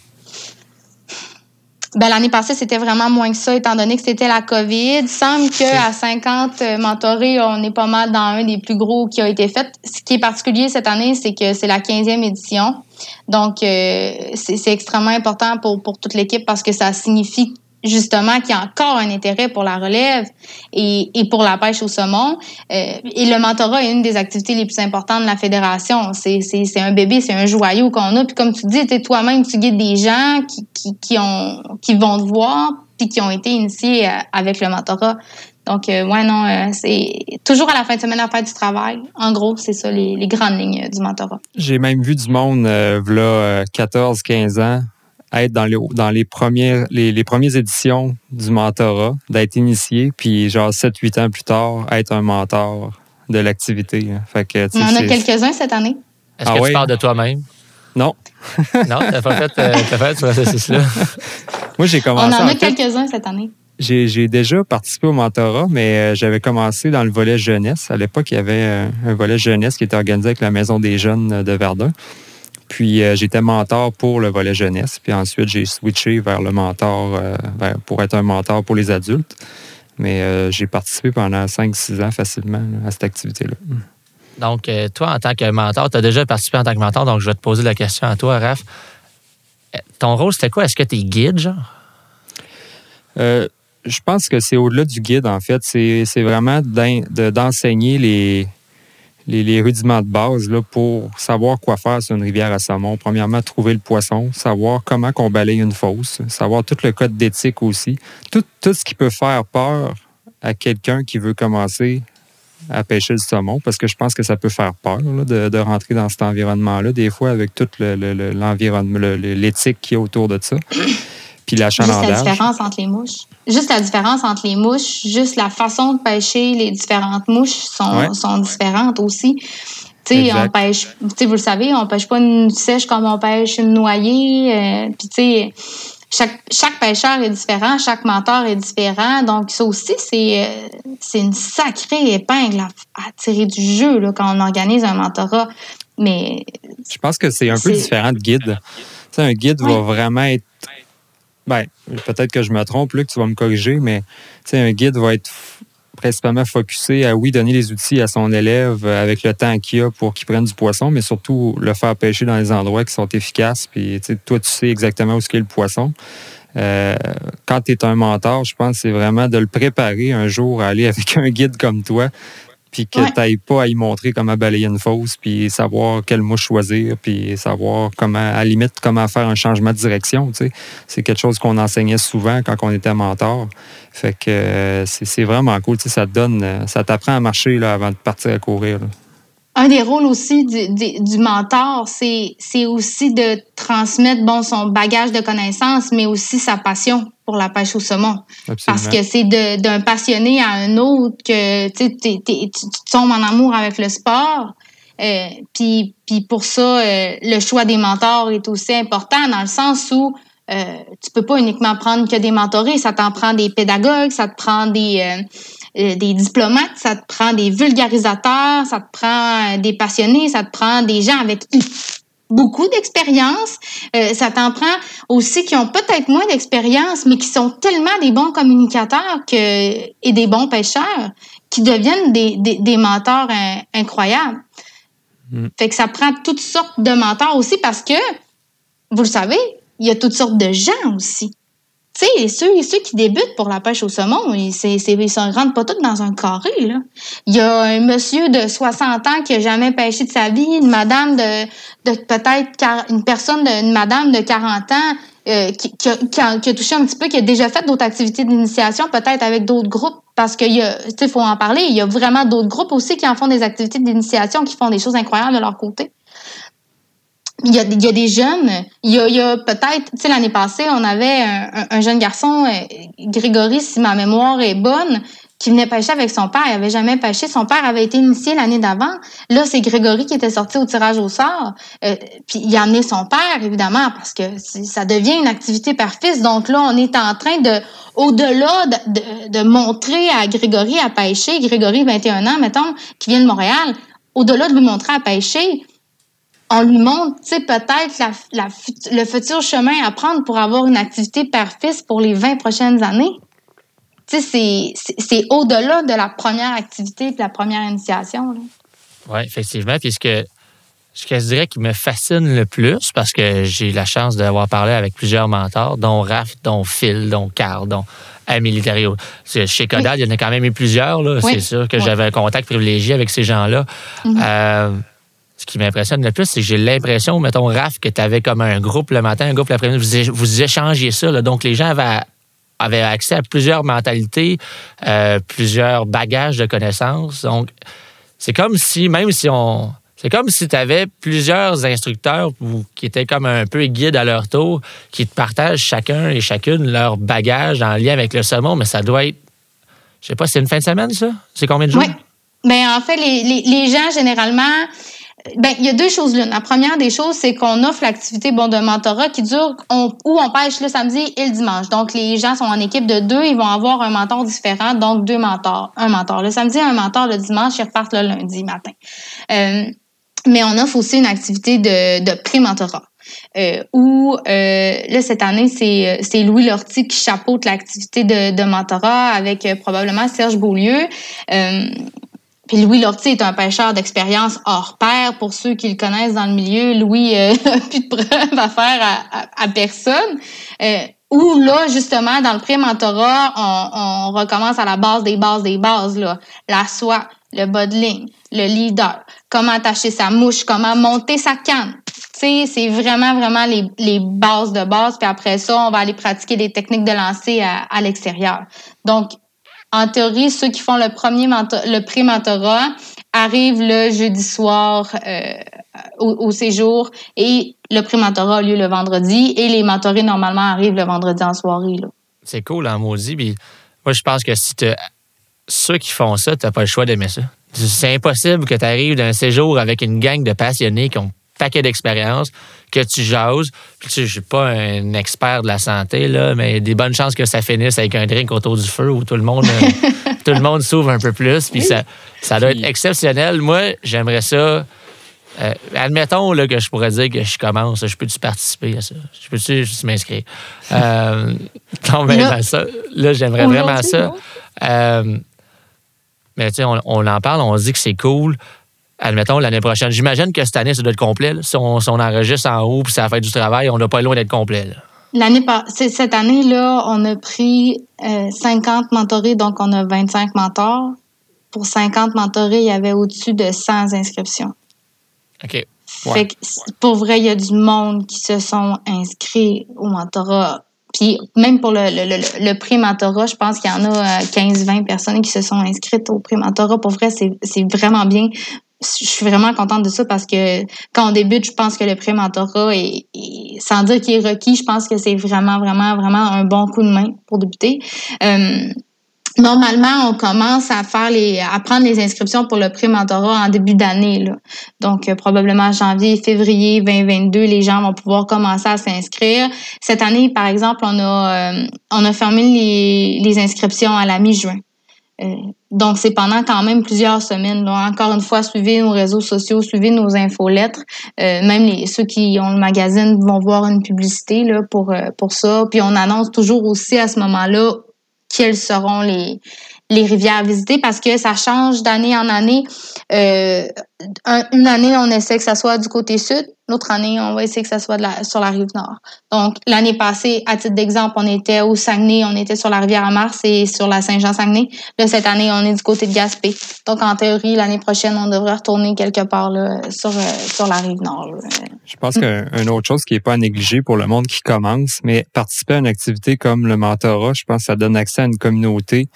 Ben, l'année passée, c'était vraiment moins que ça, étant donné que c'était la COVID. Il semble qu'à 50 euh, mentorés, on est pas mal dans un des plus gros qui a été fait. Ce qui est particulier cette année, c'est que c'est la 15e édition. Donc, euh, c'est extrêmement important pour, pour toute l'équipe parce que ça signifie justement qu'il y a encore un intérêt pour la relève et, pour la pêche au saumon. Euh, et le mentorat est une des activités les plus importantes de la fédération. C'est un bébé, c'est un joyau qu'on a. Puis comme tu dis, toi-même, tu guides des gens qui, qui, qui, ont, qui vont te voir puis qui ont été initiés euh, avec le mentorat. Donc, euh, ouais, non, euh, c'est toujours à la fin de semaine à faire du travail. En gros, c'est ça les, grandes lignes du mentorat. J'ai même vu du monde, euh, là, 14, 15 ans, être dans les, dans les, premières, les, les premières éditions du mentorat, d'être initié, puis genre 7-8 ans plus tard, être un mentor de l'activité. Fait que, On en a quelques-uns cette année. Est-ce ah que tu parles de toi-même? Non. non, t'as pas fait, euh, as fait ce processus-là. Moi, j'ai commencé. On en a quelques-uns cette année. J'ai déjà participé au mentorat, mais euh, j'avais commencé dans le volet jeunesse. À l'époque, il y avait euh, un volet jeunesse qui était organisé avec la Maison des jeunes de Verdun. Puis euh, j'étais mentor pour le volet jeunesse. Puis ensuite, j'ai switché vers le mentor euh, pour être un mentor pour les adultes. Mais euh, j'ai participé pendant 5-6 ans facilement à cette activité-là. Donc, toi, en tant que mentor, tu as déjà participé en tant que mentor, donc je vais te poser la question à toi, Raph. Ton rôle, c'était quoi? Est-ce que tu es guide, genre? je pense que c'est au-delà du guide, en fait. C'est vraiment d'enseigner les, les, rudiments de base là, pour savoir quoi faire sur une rivière à saumon. Premièrement, trouver le poisson, savoir comment qu'on balaye une fosse, savoir tout le code d'éthique aussi. Tout, tout ce qui peut faire peur à quelqu'un qui veut commencer à pêcher le saumon, parce que je pense que ça peut faire peur de, rentrer dans cet environnement-là, des fois avec toute l'environnement, l'éthique qui est autour de ça. Puis l'achalandage. La différence entre les mouches. Juste la différence entre les mouches, juste la façon de pêcher les différentes mouches sont, sont différentes aussi. Tu sais, on pêche, vous le savez, on pêche pas une sèche comme on pêche une noyée. Euh, puis tu sais, chaque, chaque pêcheur est différent, chaque mentor est différent. Donc, ça aussi, c'est, euh, une sacrée épingle à, tirer du jeu là, quand on organise un mentorat. Mais. Je pense que c'est un peu différent de guide. sais, un guide va vraiment être ben, peut-être que je me trompe, que tu vas me corriger, mais un guide va être principalement focusé à, oui, donner les outils à son élève avec le temps qu'il a pour qu'il prenne du poisson, mais surtout le faire pêcher dans les endroits qui sont efficaces. Puis, toi, tu sais exactement où est le poisson. Euh, quand tu es un mentor, je pense que c'est vraiment de le préparer un jour à aller avec un guide comme toi, puis que tu n'ailles pas à y montrer comment balayer une fosse, puis savoir quelle mouche choisir, puis savoir comment, à la limite, comment faire un changement de direction. Tu sais. C'est quelque chose qu'on enseignait souvent quand on était mentor. Fait que euh, c'est vraiment cool. Tu sais, ça te donne, ça t'apprend à marcher là, avant de partir à courir. Un des rôles aussi du, du, mentor, c'est aussi de transmettre bon, son bagage de connaissances, mais aussi sa passion pour la pêche au saumon. Parce que c'est d'un passionné à un autre que tu tombes en amour avec le sport. Euh, puis, puis pour ça, euh, le choix des mentors est aussi important dans le sens où euh, tu peux pas uniquement prendre que des mentorés, ça t'en prend des pédagogues, ça te prend des, euh, euh, des diplomates, ça te prend des vulgarisateurs, ça te prend des passionnés, ça te prend des gens avec beaucoup d'expérience. ça t'en prend aussi qui ont peut-être moins d'expérience, mais qui sont tellement des bons communicateurs que, et des bons pêcheurs qui deviennent des, des, des mentors incroyables. Mm. Fait que ça prend toutes sortes de mentors aussi parce que, vous le savez, il y a toutes sortes de gens aussi. Tu sais, ceux, ceux qui débutent pour la pêche au saumon, ils ne rentrent pas tous dans un carré. Là. Il y a un monsieur de 60 ans qui n'a jamais pêché de sa vie, une madame de, de peut-être une personne, une madame de 40 ans euh, qui, qui, a, qui, a, touché un petit peu, qui a déjà fait d'autres activités d'initiation, peut-être avec d'autres groupes parce a, tu faut en parler. Il y a vraiment d'autres groupes aussi qui en font des activités d'initiation, qui font des choses incroyables de leur côté. Il y, a, il y a des jeunes, il y a, a peut-être, tu sais, l'année passée, on avait un, jeune garçon, euh, Grégory, si ma mémoire est bonne, qui venait pêcher avec son père. Il avait jamais pêché. Son père avait été initié l'année d'avant. Là, c'est Grégory qui était sorti au tirage au sort. Euh, puis il a amené son père, évidemment, parce que ça devient une activité par fils. Donc là, on est en train de, au-delà de, de, montrer à Grégory à pêcher, Grégory, 21 ans, mettons, qui vient de Montréal, au-delà de lui montrer à pêcher, on lui montre, tu sais, peut-être la, la, le futur chemin à prendre pour avoir une activité par fils pour les 20 prochaines années c'est au-delà de la première activité et de la première initiation. Oui, effectivement. Puis ce que, ce que je dirais qui me fascine le plus, parce que j'ai la chance d'avoir parlé avec plusieurs mentors, dont Raph, dont Phil, dont Carl, dont Amélie Thériault. Chez Codal, il y en a quand même eu plusieurs. C'est sûr que j'avais un contact privilégié avec ces gens-là. Mm-hmm. Euh, ce qui m'impressionne le plus, c'est que j'ai l'impression, mettons, Raph, que tu avais comme un groupe le matin, un groupe l'après-midi, vous, vous échangez ça. Donc, les gens avaient accès à plusieurs mentalités, euh, plusieurs bagages de connaissances. Donc, c'est comme si, même si on. C'est comme si tu avais plusieurs instructeurs qui étaient comme un peu guides à leur tour, qui te partagent chacun et chacune leur bagage en lien avec le saumon, mais ça doit être. Je sais pas, c'est une fin de semaine, ça? C'est combien de jours? Oui. Bien, en fait, les, les gens, généralement, ben, il y a deux choses là. La première des choses, c'est qu'on offre l'activité bon de mentorat qui dure où on pêche le samedi et le dimanche. Donc les gens sont en équipe de deux, ils vont avoir un mentor différent, donc deux mentors, un mentor le samedi, un mentor le dimanche, ils repartent le lundi matin. Euh, mais on offre aussi une activité de, de pré-mentorat. Euh, où euh, là cette année c'est c'est Louis Lortie qui chapeaute l'activité de, de mentorat avec euh, probablement Serge Beaulieu. Puis Louis Lortie est un pêcheur d'expérience hors pair. Pour ceux qui le connaissent dans le milieu, Louis euh, plus de preuves à faire à, personne. Euh, où là, justement, dans le pré-mentorat, on, recommence à la base des bases des bases. Là. La soie, le bas de ligne, le leader, comment attacher sa mouche, comment monter sa canne. Tu sais, c'est vraiment, vraiment les, les bases de base. Puis après ça, on va aller pratiquer des techniques de lancer à, à l'extérieur. Donc, en théorie, ceux qui font le premier le pré-mentorat arrivent le jeudi soir euh, au, séjour et le pré-mentorat a lieu le vendredi et les mentorés normalement arrivent le vendredi en soirée. C'est cool, en hein, maudit. moi, je pense que si ceux qui font ça, tu n'as pas le choix d'aimer ça. C'est impossible que tu arrives d'un séjour avec une gang de passionnés qui ont paquet d'expérience, que tu jases. Puis, tu je suis pas un expert de la santé, là, mais des bonnes chances que ça finisse avec un drink autour du feu où tout le monde, tout le monde s'ouvre un peu plus. Puis ça, ça doit être exceptionnel. Moi, j'aimerais ça. Euh, admettons là, que je pourrais dire que je commence, je peux-tu participer à ça? Je peux-tu juste m'inscrire? Euh, non, mais là, ça, là j'aimerais vraiment ça. Euh, mais tu sais, on, on, en parle, on se dit que c'est cool admettons, l'année prochaine. J'imagine que cette année, ça doit être complet. Si, on, enregistre en haut puis ça fait du travail, on n'a pas loin d'être complet. L'année cette année-là, on a pris 50 euh, mentorés, donc on a 25 mentors. Pour 50 mentorés, il y avait au-dessus de 100 inscriptions. OK. Fait que, pour vrai, il y a du monde qui se sont inscrits au mentorat. Puis même pour le, le, le, pré-mentorat, je pense qu'il y en a 15-20 euh, personnes qui se sont inscrites au pré-mentorat. Pour vrai, c'est vraiment bien je suis vraiment contente de ça parce que quand on débute, je pense que le pré-mentorat est, sans dire qu'il est requis, je pense que c'est vraiment, vraiment, vraiment un bon coup de main pour débuter. Euh, normalement, on commence à faire les, à prendre les inscriptions pour le pré-mentorat en début d'année. Donc, euh, probablement janvier, février 2022, les gens vont pouvoir commencer à s'inscrire. Cette année, par exemple, on a, euh, on a fermé les, les inscriptions à la mi-juin. Euh, donc, c'est pendant quand même plusieurs semaines. Encore une fois, suivez nos réseaux sociaux, suivez nos infolettres. Euh, même les, ceux qui ont le magazine vont voir une publicité là, pour, euh, pour ça. Puis on annonce toujours aussi à ce moment-là quelles seront les, les rivières visitées parce que ça change d'année en année. Euh, une année, on essaie que ça soit du côté sud. L'autre année, on va essayer que ça soit sur la rive nord. Donc, l'année passée, à titre d'exemple, on était au Saguenay, on était sur la rivière à et sur la Saint-Jean-Saguenay. Là, cette année, on est du côté de Gaspé. Donc, en théorie, l'année prochaine, on devrait retourner quelque part euh, sur la rive nord. Je pense qu'une autre chose qui n'est pas à pour le monde qui commence, mais participer à une activité comme le mentorat, je pense que ça donne accès à une communauté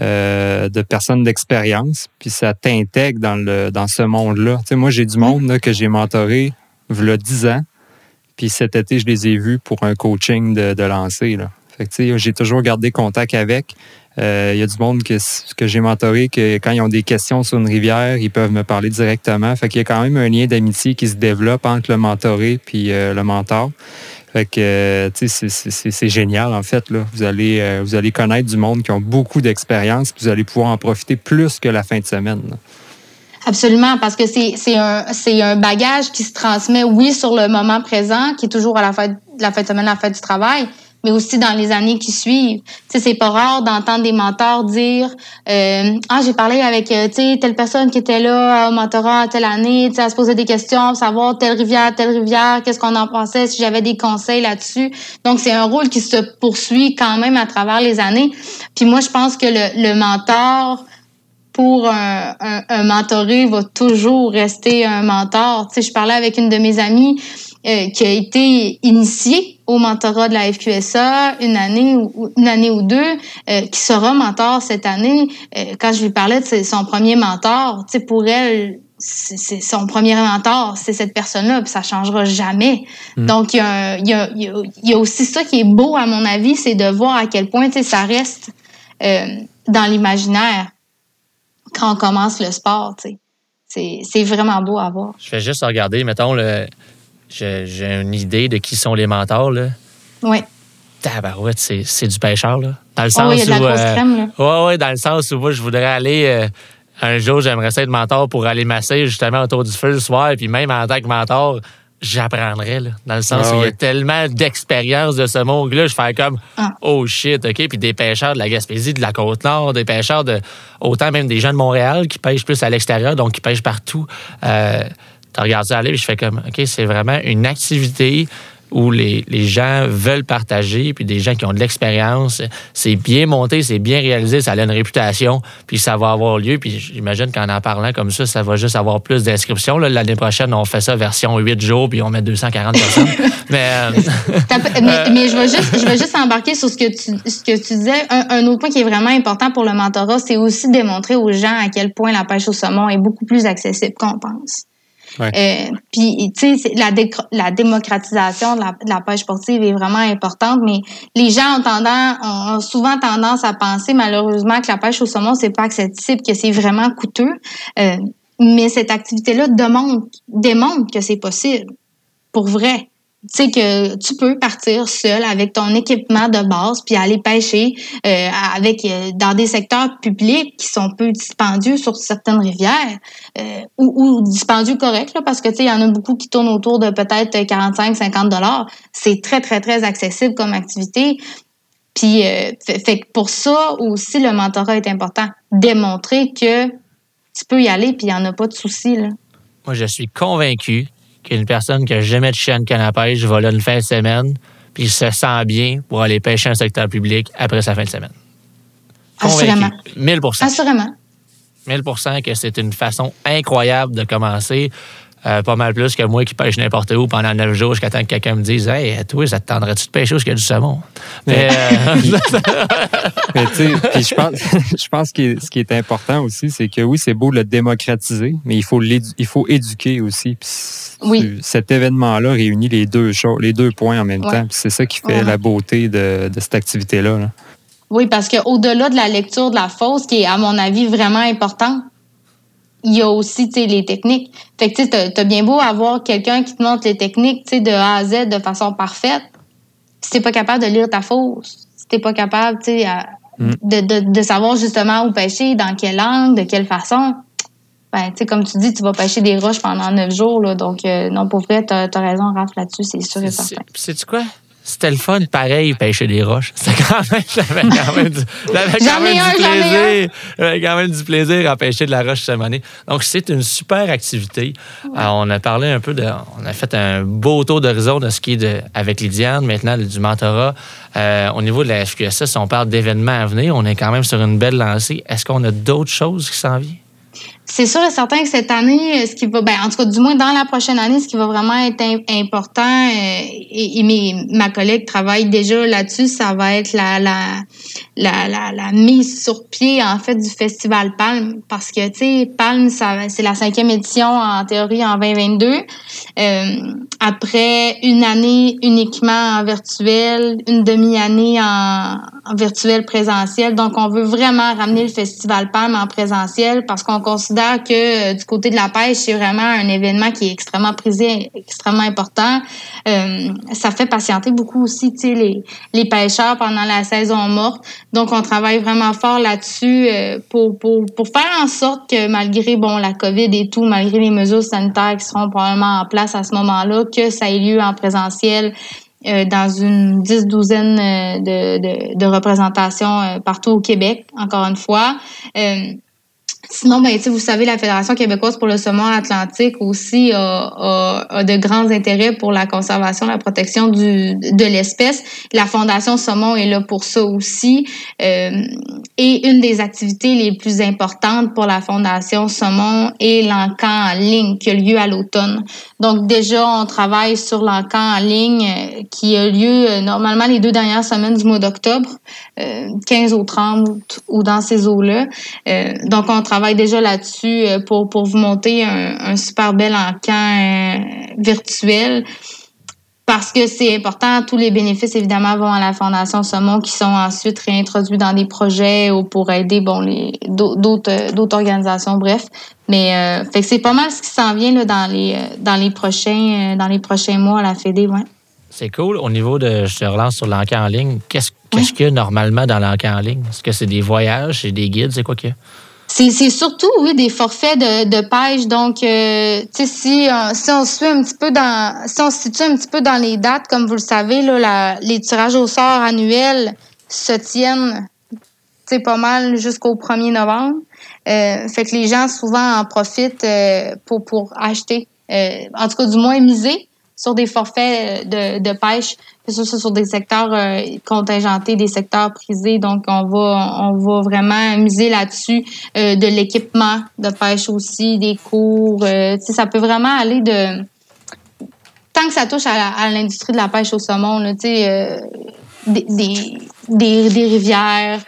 euh, de personnes d'expérience, puis ça t'intègre dans, le, dans ce monde-là. Tu sais, moi, j'ai du monde là, que j'ai mentoré il y a 10 ans, puis cet été, je les ai vus pour un coaching de, de lancer. Là. Fait que, tu sais, j'ai toujours gardé contact avec. Euh, Il y a du monde que, que j'ai mentoré que quand ils ont des questions sur une rivière, ils peuvent me parler directement. Fait qu'il y a quand même un lien d'amitié qui se développe entre le mentoré puis euh, le mentor. Fait que, tu sais, c'est génial, en fait. Là. Vous, allez, euh, vous allez connaître du monde qui ont beaucoup d'expérience, vous allez pouvoir en profiter plus que la fin de semaine. Absolument, parce que c'est un, un bagage qui se transmet, oui, sur le moment présent, qui est toujours à la fête, la fin de semaine, la fête du travail, mais aussi dans les années qui suivent. Tu sais, c'est pas rare d'entendre des mentors dire euh, Ah, j'ai parlé avec euh, tu sais, telle personne qui était là au mentorat telle année, tu sais, à se poser des questions, savoir telle rivière, telle rivière, qu'est-ce qu'on en pensait, si j'avais des conseils là-dessus. Donc, c'est un rôle qui se poursuit quand même à travers les années. Puis moi, je pense que le, le mentor pour un, un, un, mentoré va toujours rester un mentor. Tu sais, je parlais avec une de mes amies euh, qui a été initiée au mentorat de la FQSA une année ou une année ou deux, euh, qui sera mentor cette année. Euh, quand je lui parlais de son premier mentor, tu sais, pour elle, c'est son premier mentor, c'est cette personne-là, puis ça changera jamais. Donc, il y, a, il, y a, il y, a, aussi ça qui est beau, à mon avis, c'est de voir à quel point, tu sais, ça reste euh, dans l'imaginaire quand on commence le sport, tu sais. C'est vraiment beau à voir. Je fais juste regarder, mettons, le, j'ai une idée de qui sont les mentors. Là. Oui. Tabarouette, c'est du pêcheur. Là. Dans le sens oh, oui, grosse euh, crème, là. Ouais, ouais, dans le sens où moi, je voudrais aller. Euh, un jour, j'aimerais être mentor pour aller masser justement autour du feu le soir. Et puis même en tant que mentor, j'apprendrais, là, dans le sens Ah où il y a tellement d'expérience de ce monde-là, je fais comme Ah. oh shit, OK. Puis des pêcheurs de la Gaspésie, de la Côte-Nord, des pêcheurs de autant même des gens de Montréal qui pêchent plus à l'extérieur, donc qui pêchent partout. Euh, tu regardes ça aller, puis je fais comme OK, c'est vraiment une activité où les, les gens veulent partager, puis des gens qui ont de l'expérience. C'est bien monté, c'est bien réalisé, ça a une réputation, puis ça va avoir lieu. Puis j'imagine qu'en en parlant comme ça, ça va juste avoir plus d'inscriptions. L'année prochaine, on fait ça version 8 jours, puis on met 240 personnes. Mais euh, T'as pas- mais, mais je vais juste, je juste embarquer sur ce que tu, ce que tu disais. Un, un autre point qui est vraiment important pour le mentorat, c'est aussi démontrer aux gens à quel point la pêche au saumon est beaucoup plus accessible qu'on pense. Euh, puis, tu sais, la, démocratisation de la, de la pêche sportive est vraiment importante, mais les gens ont, tendance, ont souvent tendance à penser, malheureusement, que la pêche au saumon, c'est pas accessible, que c'est vraiment coûteux. Euh, mais cette activité-là démontre, démontre que c'est possible. Pour vrai tu sais que tu peux partir seul avec ton équipement de base puis aller pêcher euh, euh, dans des secteurs publics qui sont peu dispendieux sur certaines rivières euh, ou, ou dispendieux corrects là, parce que tu sais il y en a beaucoup qui tournent autour de peut-être 45 50 dollars. C'est très très très accessible comme activité. Puis fait, que pour ça aussi le mentorat est important. Démontrer que tu peux y aller puis il y en a pas de souci moi, je suis convaincu qu'une personne qui n'a jamais de chien de canne à pêche va là une fin de semaine, puis se sent bien pour aller pêcher un secteur public après sa fin de semaine. assurément Convaincu. 1000 assurément 1000 que c'est une façon incroyable de commencer. Euh, pas mal plus que moi qui pêche n'importe où pendant neuf jours jusqu'à temps que quelqu'un me dise Hey, toi, ça te tendrait-tu de pêcher où il y a du saumon? Mais, euh, Mais tu sais, puis je pense, je pense que ce qui est important aussi, c'est que oui, c'est beau de le démocratiser, mais il faut l'édu- il faut éduquer aussi. Puis Oui. Cet événement-là réunit les deux choses, les deux points en même Ouais. temps. C'est ça qui fait Ouais. la beauté de, de cette activité-là. là. Oui, parce qu'au-delà de la lecture de la fosse, qui est, à mon avis, vraiment important, il y a aussi tu les techniques. Fait que tu t'as bien beau avoir quelqu'un qui te montre les techniques tu de A à Z de façon parfaite. Si t'es pas capable de lire ta fosse, si t'es pas capable tu à- Mm. de, de, de savoir justement où pêcher, dans quelle angle, de quelle façon, ben, tu comme tu dis, tu vas pêcher des roches pendant neuf jours. Là, donc, euh, non, pour vrai, t'as as raison, Raph, là-dessus, c'est sûr et certain. sais-tu quoi? C'était le fun, pareil, pêcher des roches. C'était quand même, j'avais quand même du, quand même un, du plaisir. J'avais quand même du plaisir à pêcher de la roche cette année. Donc, c'est une super activité. Euh, on a parlé un peu de, on a fait un beau tour d'horizon de ce qui est de, avec Lydiane, maintenant du mentorat. Euh, au niveau de la FQSS, on parle d'événements à venir, on est quand même sur une belle lancée. Est-ce qu'on a d'autres choses qui s'en viennent? C'est sûr et certain que cette année, ce qui va, ben, en tout cas, du moins dans la prochaine année, ce qui va vraiment être im- important, euh, et, mes, ma collègue travaille déjà là-dessus, ça va être la, la, la, mise sur pied en fait du festival Palme. Parce que tu sais Palme c'est la cinquième édition en théorie en 2022 euh, après une année uniquement en virtuel une demi-année en, en, virtuel présentiel. Donc on veut vraiment ramener le festival Palme en présentiel parce qu'on considère que euh, du côté de la pêche c'est vraiment un événement qui est extrêmement prisé extrêmement important euh, ça fait patienter beaucoup aussi les, les pêcheurs pendant la saison morte donc, on travaille vraiment fort là-dessus euh, pour, pour, pour faire en sorte que malgré bon la COVID et tout, malgré les mesures sanitaires qui seront probablement en place à ce moment-là, que ça ait lieu en présentiel dans une dix douzaine de, de représentations partout au Québec, encore une fois. Sinon, ben, vous savez, la Fédération québécoise pour le saumon atlantique aussi a, a, de grands intérêts pour la conservation, la protection du, de l'espèce. La Fondation Saumon est là pour ça aussi. Euh, et une des activités les plus importantes pour la Fondation Saumon est l'encan en ligne qui a lieu à l'automne. Donc déjà, on travaille sur l'encan en ligne euh, qui a lieu euh, normalement les deux dernières semaines du mois d'octobre, 15 au 30 ou dans ces eaux-là. donc on travaille déjà là-dessus euh, pour, pour vous monter un, super bel encan euh, virtuel parce que c'est important. Tous les bénéfices, évidemment, vont à la Fondation Saumon qui sont ensuite réintroduits dans des projets ou pour aider bon, les, d'autres, euh, d'autres organisations, bref. Mais fait que c'est pas mal ce qui s'en vient là, dans, les, dans, les prochains, dans les prochains mois à la Fédé. Ouais. C'est cool. Au niveau de, je te relance sur l'encan en ligne, qu'est-ce, qu'est-ce qu'il y a normalement dans l'encan en ligne? Est-ce que c'est des voyages, c'est des guides, c'est quoi qu'il y a? C'est surtout, oui, des forfaits de, de pêche. Donc, euh, tu sais, si, euh, si on un petit peu dans, si on se situe un petit peu dans les dates, comme vous le savez, là, la, les tirages au sort annuels se tiennent, tu pas mal jusqu'au 1er novembre. Euh, fait que les gens souvent en profitent euh, pour, pour acheter, en tout cas du moins miser sur des forfaits de, de pêche, que ce des secteurs euh, contingentés, des secteurs prisés. Donc, on va, on va vraiment miser là-dessus euh, de l'équipement de pêche aussi, des cours. Euh, ça peut vraiment aller de... Tant que ça touche à, l'industrie de la pêche au saumon, là, des, des, des, des, rivières,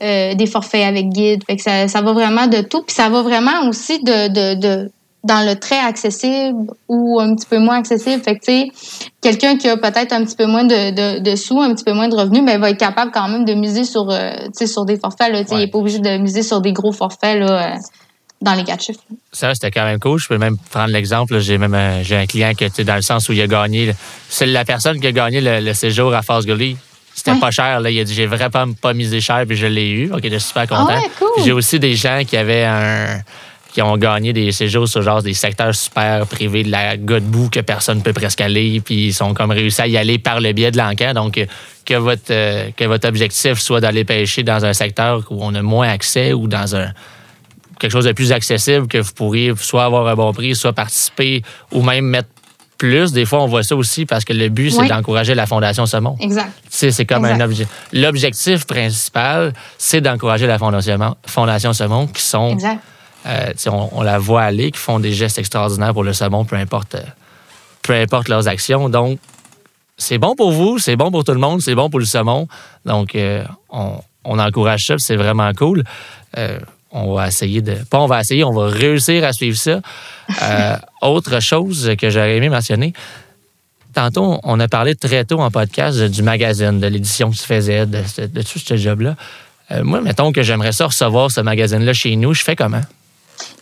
des forfaits avec guide. Fait que ça, ça va vraiment de tout. Puis ça va vraiment aussi de dans le très accessible ou un petit peu moins accessible. Fait que, tu sais, quelqu'un qui a peut-être un petit peu moins de, de, de, sous, un petit peu moins de revenus, mais va être capable quand même de miser sur, euh, sur des forfaits. Là, Il n'est pas obligé de miser sur des gros forfaits là, euh, dans les quatre chiffres. Ça, c'était quand même cool. Je peux même prendre l'exemple. J'ai même un, j'ai un client qui, dans le sens où il a gagné. C'est la personne qui a gagné le, séjour à Gully. C'était pas cher. Là. Il a dit J'ai vraiment pas misé cher, puis je l'ai eu. Donc, il était super content. Ah cool. J'ai aussi des gens qui avaient un qui ont gagné des séjours sur genre des secteurs super privés de la Godbout que personne peut presque aller, puis ils sont comme réussi à y aller par le biais de l'enquête. Donc, que votre, euh, que votre objectif soit d'aller pêcher dans un secteur où on a moins accès ou dans un quelque chose de plus accessible que vous pourriez soit avoir un bon prix, soit participer ou même mettre plus. Des fois, on voit ça aussi parce que le but, c'est d'encourager la Fondation Saumon. Exact. C'est comme un objet. L'objectif principal, c'est d'encourager la Fondation, Fondation Saumon qui sont exact. Euh, on, la voit aller, qui font des gestes extraordinaires pour le saumon, peu importe, euh, peu importe leurs actions. Donc, c'est bon pour vous, c'est bon pour tout le monde, c'est bon pour le saumon. Donc, euh, on, encourage ça, c'est vraiment cool. on va essayer de. Pas on va essayer, on va réussir à suivre ça. autre chose que j'aurais aimé mentionner, tantôt, on a parlé très tôt en podcast du magazine, de l'édition que tu faisais, de, de tout ce job-là. moi, mettons que j'aimerais ça recevoir ce magazine-là chez nous, je fais comment?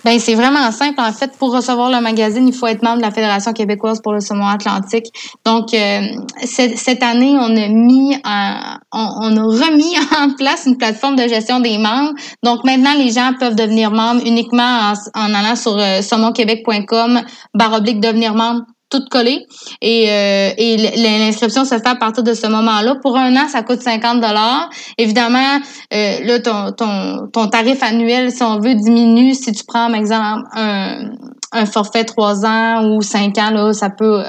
Ben c'est vraiment simple en fait. Pour recevoir le magazine, il faut être membre de la Fédération québécoise pour le saumon atlantique. Donc euh, cette année, on a mis, on, a remis en place une plateforme de gestion des membres. Donc maintenant, les gens peuvent devenir membres uniquement en, allant sur euh, saumonquebec.com baroblique devenir membre tout collé. Et, euh, et l'inscription se fait à partir de ce moment-là. Pour un an, ça coûte 50 dollars. Évidemment, euh, là, ton, ton, ton tarif annuel, si on veut, diminue si tu prends, par exemple, un, un forfait 3 ans ou 5 ans, là, ça peut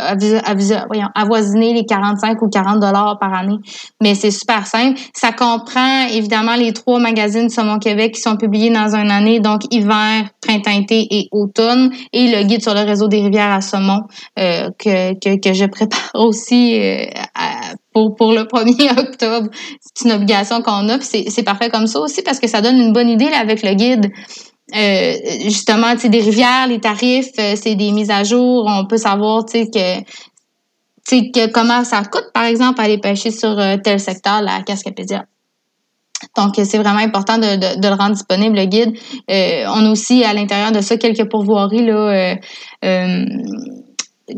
avoisiner les 45 ou 40 dollars par année. Mais c'est super simple. Ça comprend évidemment les trois magazines Saumon Québec qui sont publiés dans une année, donc hiver, printemps-été et automne, et le guide sur le réseau des rivières à saumon euh, que, que, je prépare aussi euh, pour, pour le 1er octobre. C'est une obligation qu'on a, c'est parfait comme ça aussi parce que ça donne une bonne idée avec le guide. Euh, justement, tu des rivières, les tarifs, euh, c'est des mises à jour. On peut savoir, tu sais, que, tu que comment ça coûte, par exemple, aller pêcher sur euh, tel secteur, la Cascapédia. Donc, c'est vraiment important de, de, de, le rendre disponible, le guide. On a aussi à l'intérieur de ça quelques pourvoiries là,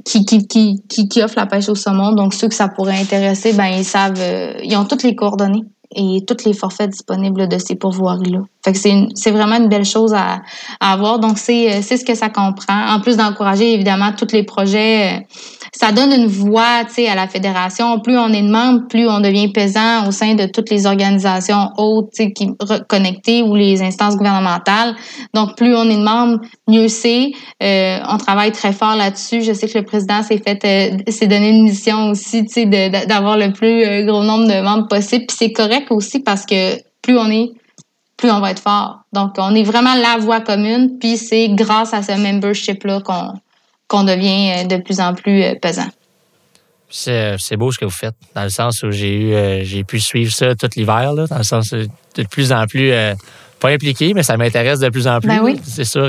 qui, qui, qui, qui, offrent la pêche au saumon. Donc, ceux que ça pourrait intéresser, ben ils savent, ils ont toutes les coordonnées et tous les forfaits disponibles de ces pourvoiries-là. Fait que c'est vraiment une belle chose à, à avoir. Donc, c'est ce que ça comprend. En plus d'encourager, évidemment, tous les projets ça donne une voix, tu sais, à la fédération. Plus on est de membres, plus on devient pesant au sein de toutes les organisations hautes, qui connectées ou les instances gouvernementales. Donc, plus on est de membres, mieux c'est. Euh, on travaille très fort là-dessus. Je sais que le président s'est fait, euh, s'est donné une mission aussi, tu sais, d'avoir le plus euh, gros nombre de membres possible. Puis c'est correct aussi parce que plus on est plus on va être fort. Donc, on est vraiment la voix commune, puis c'est grâce à ce membership-là qu'on qu'on devient euh, de plus en plus euh, pesant. C'est beau ce que vous faites, dans le sens où j'ai eu euh, j'ai pu suivre ça tout l'hiver, dans le sens de plus en plus pas impliqué, mais ça m'intéresse de plus en plus. Ben C'est sûr,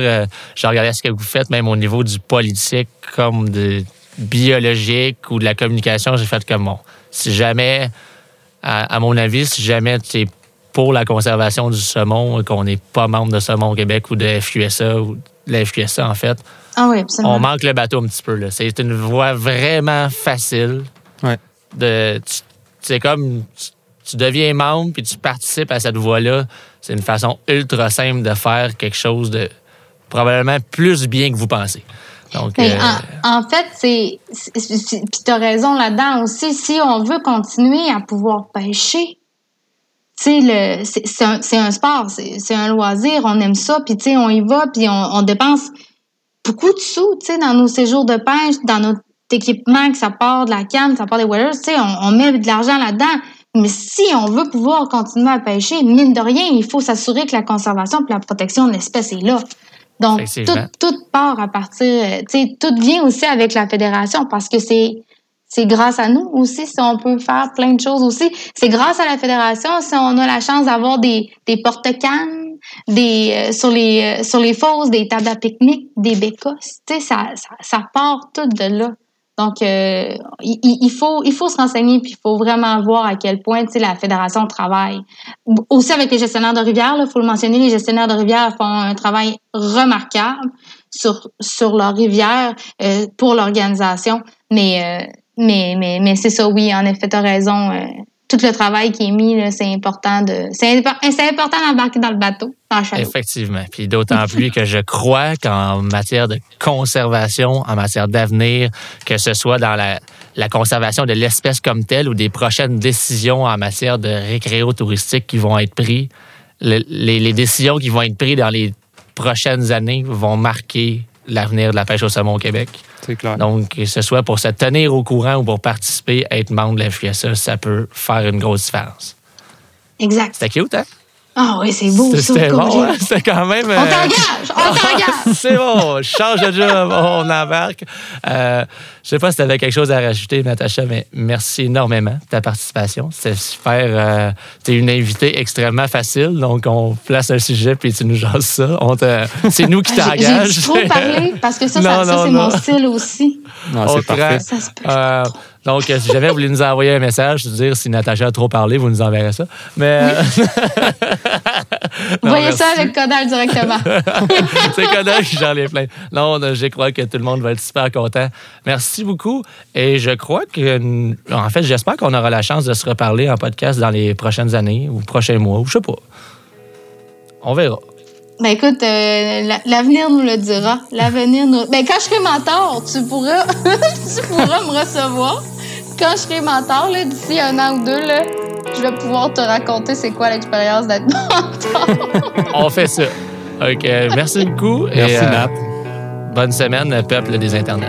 j'ai regardé ce que vous faites, même au niveau du politique, comme de biologique ou de la communication, j'ai fait comme bon. Si jamais, à, mon avis, si jamais tu es pour la conservation du saumon, qu'on n'est pas membre de Saumon Québec ou de FQSA ou la FQSA en fait, ah on manque le bateau un petit peu. C'est une voie vraiment facile. Ouais. De, c'est comme tu, deviens membre puis tu participes à cette voie-là. C'est une façon ultra simple de faire quelque chose de probablement plus bien que vous pensez. Donc, euh, en, fait, c'est. Puis tu as raison là-dedans aussi. Si on veut continuer à pouvoir pêcher, c'est un, un, sport, c'est un loisir, on aime ça, puis on y va, puis on, on dépense beaucoup de sous, tu sais, dans nos séjours de pêche, dans notre équipement, que ça part de la canne, ça part des waders, tu sais, on, met de l'argent là-dedans. Mais si on veut pouvoir continuer à pêcher, mine de rien, il faut s'assurer que la conservation et la protection de l'espèce est là. Donc, tout, tout part à partir, tu sais, tout vient aussi avec la fédération parce que c'est c'est grâce à nous aussi si on peut faire plein de choses aussi. C'est grâce à la fédération si on a la chance d'avoir des, des porte-cannes, des euh, sur les euh, sur les fosses, des tables à pique-nique, des bécosses. Tu sais, ça, ça, part tout de là. Donc, euh, il, faut, il faut se renseigner, puis il faut vraiment voir à quel point la fédération travaille. Aussi avec les gestionnaires de rivière, il faut le mentionner, les gestionnaires de rivière font un travail remarquable sur, sur leur rivière pour l'organisation. Mais, mais, mais, mais c'est ça, oui, en effet, tu as raison tout le travail qui est mis, c'est important de. C'est important d'embarquer dans le bateau, dans Effectivement. Puis d'autant plus que je crois qu'en matière de conservation, en matière d'avenir, que ce soit dans la, la conservation de l'espèce comme telle ou des prochaines décisions en matière de récréo touristique qui vont être prises, les, les décisions qui vont être prises dans les prochaines années vont marquer l'avenir de la pêche au saumon au Québec. C'est clair. Donc, que ce soit pour se tenir au courant ou pour participer, être membre de la FQSA, ça peut faire une grosse différence. Exact. C'était cute, hein? Ah oui, c'est beau, ça. C'était bon, hein? C'était quand même. On euh, t'engage! On t'engage! c'est bon, change de job, on embarque. Euh, je sais pas si tu avais quelque chose à rajouter, Natacha, mais merci énormément de ta participation. C'est super. Euh, tu es une invitée extrêmement facile, donc on place un sujet puis tu nous jases ça. C'est nous qui t'engage. J'ai trop parlé parce que ça, ça, c'est mon style aussi. Non, c'est parfait. Ça se peut. Donc, si jamais vous voulez nous envoyer un message, dire si Natacha a trop parlé, vous nous enverrez ça. Mais. vous voyez ça avec Kodal directement. c'est Kodal qui j'en ai plein. Non, je crois que tout le monde va être super content. Merci beaucoup. Et je crois que. En fait, j'espère qu'on aura la chance de se reparler en podcast dans les prochaines années ou prochains mois, ou je sais pas. On verra. Ben écoute, euh, l'avenir nous le dira. L'avenir nous. Ben quand je serai mentor, tu pourras, tu pourras me recevoir quand je serai mentor, d'ici un an ou deux, là, je vais pouvoir te raconter c'est quoi l'expérience d'être mentor. On fait ça. OK. Merci beaucoup. Merci, et, euh, bonne semaine, peuple des Internets.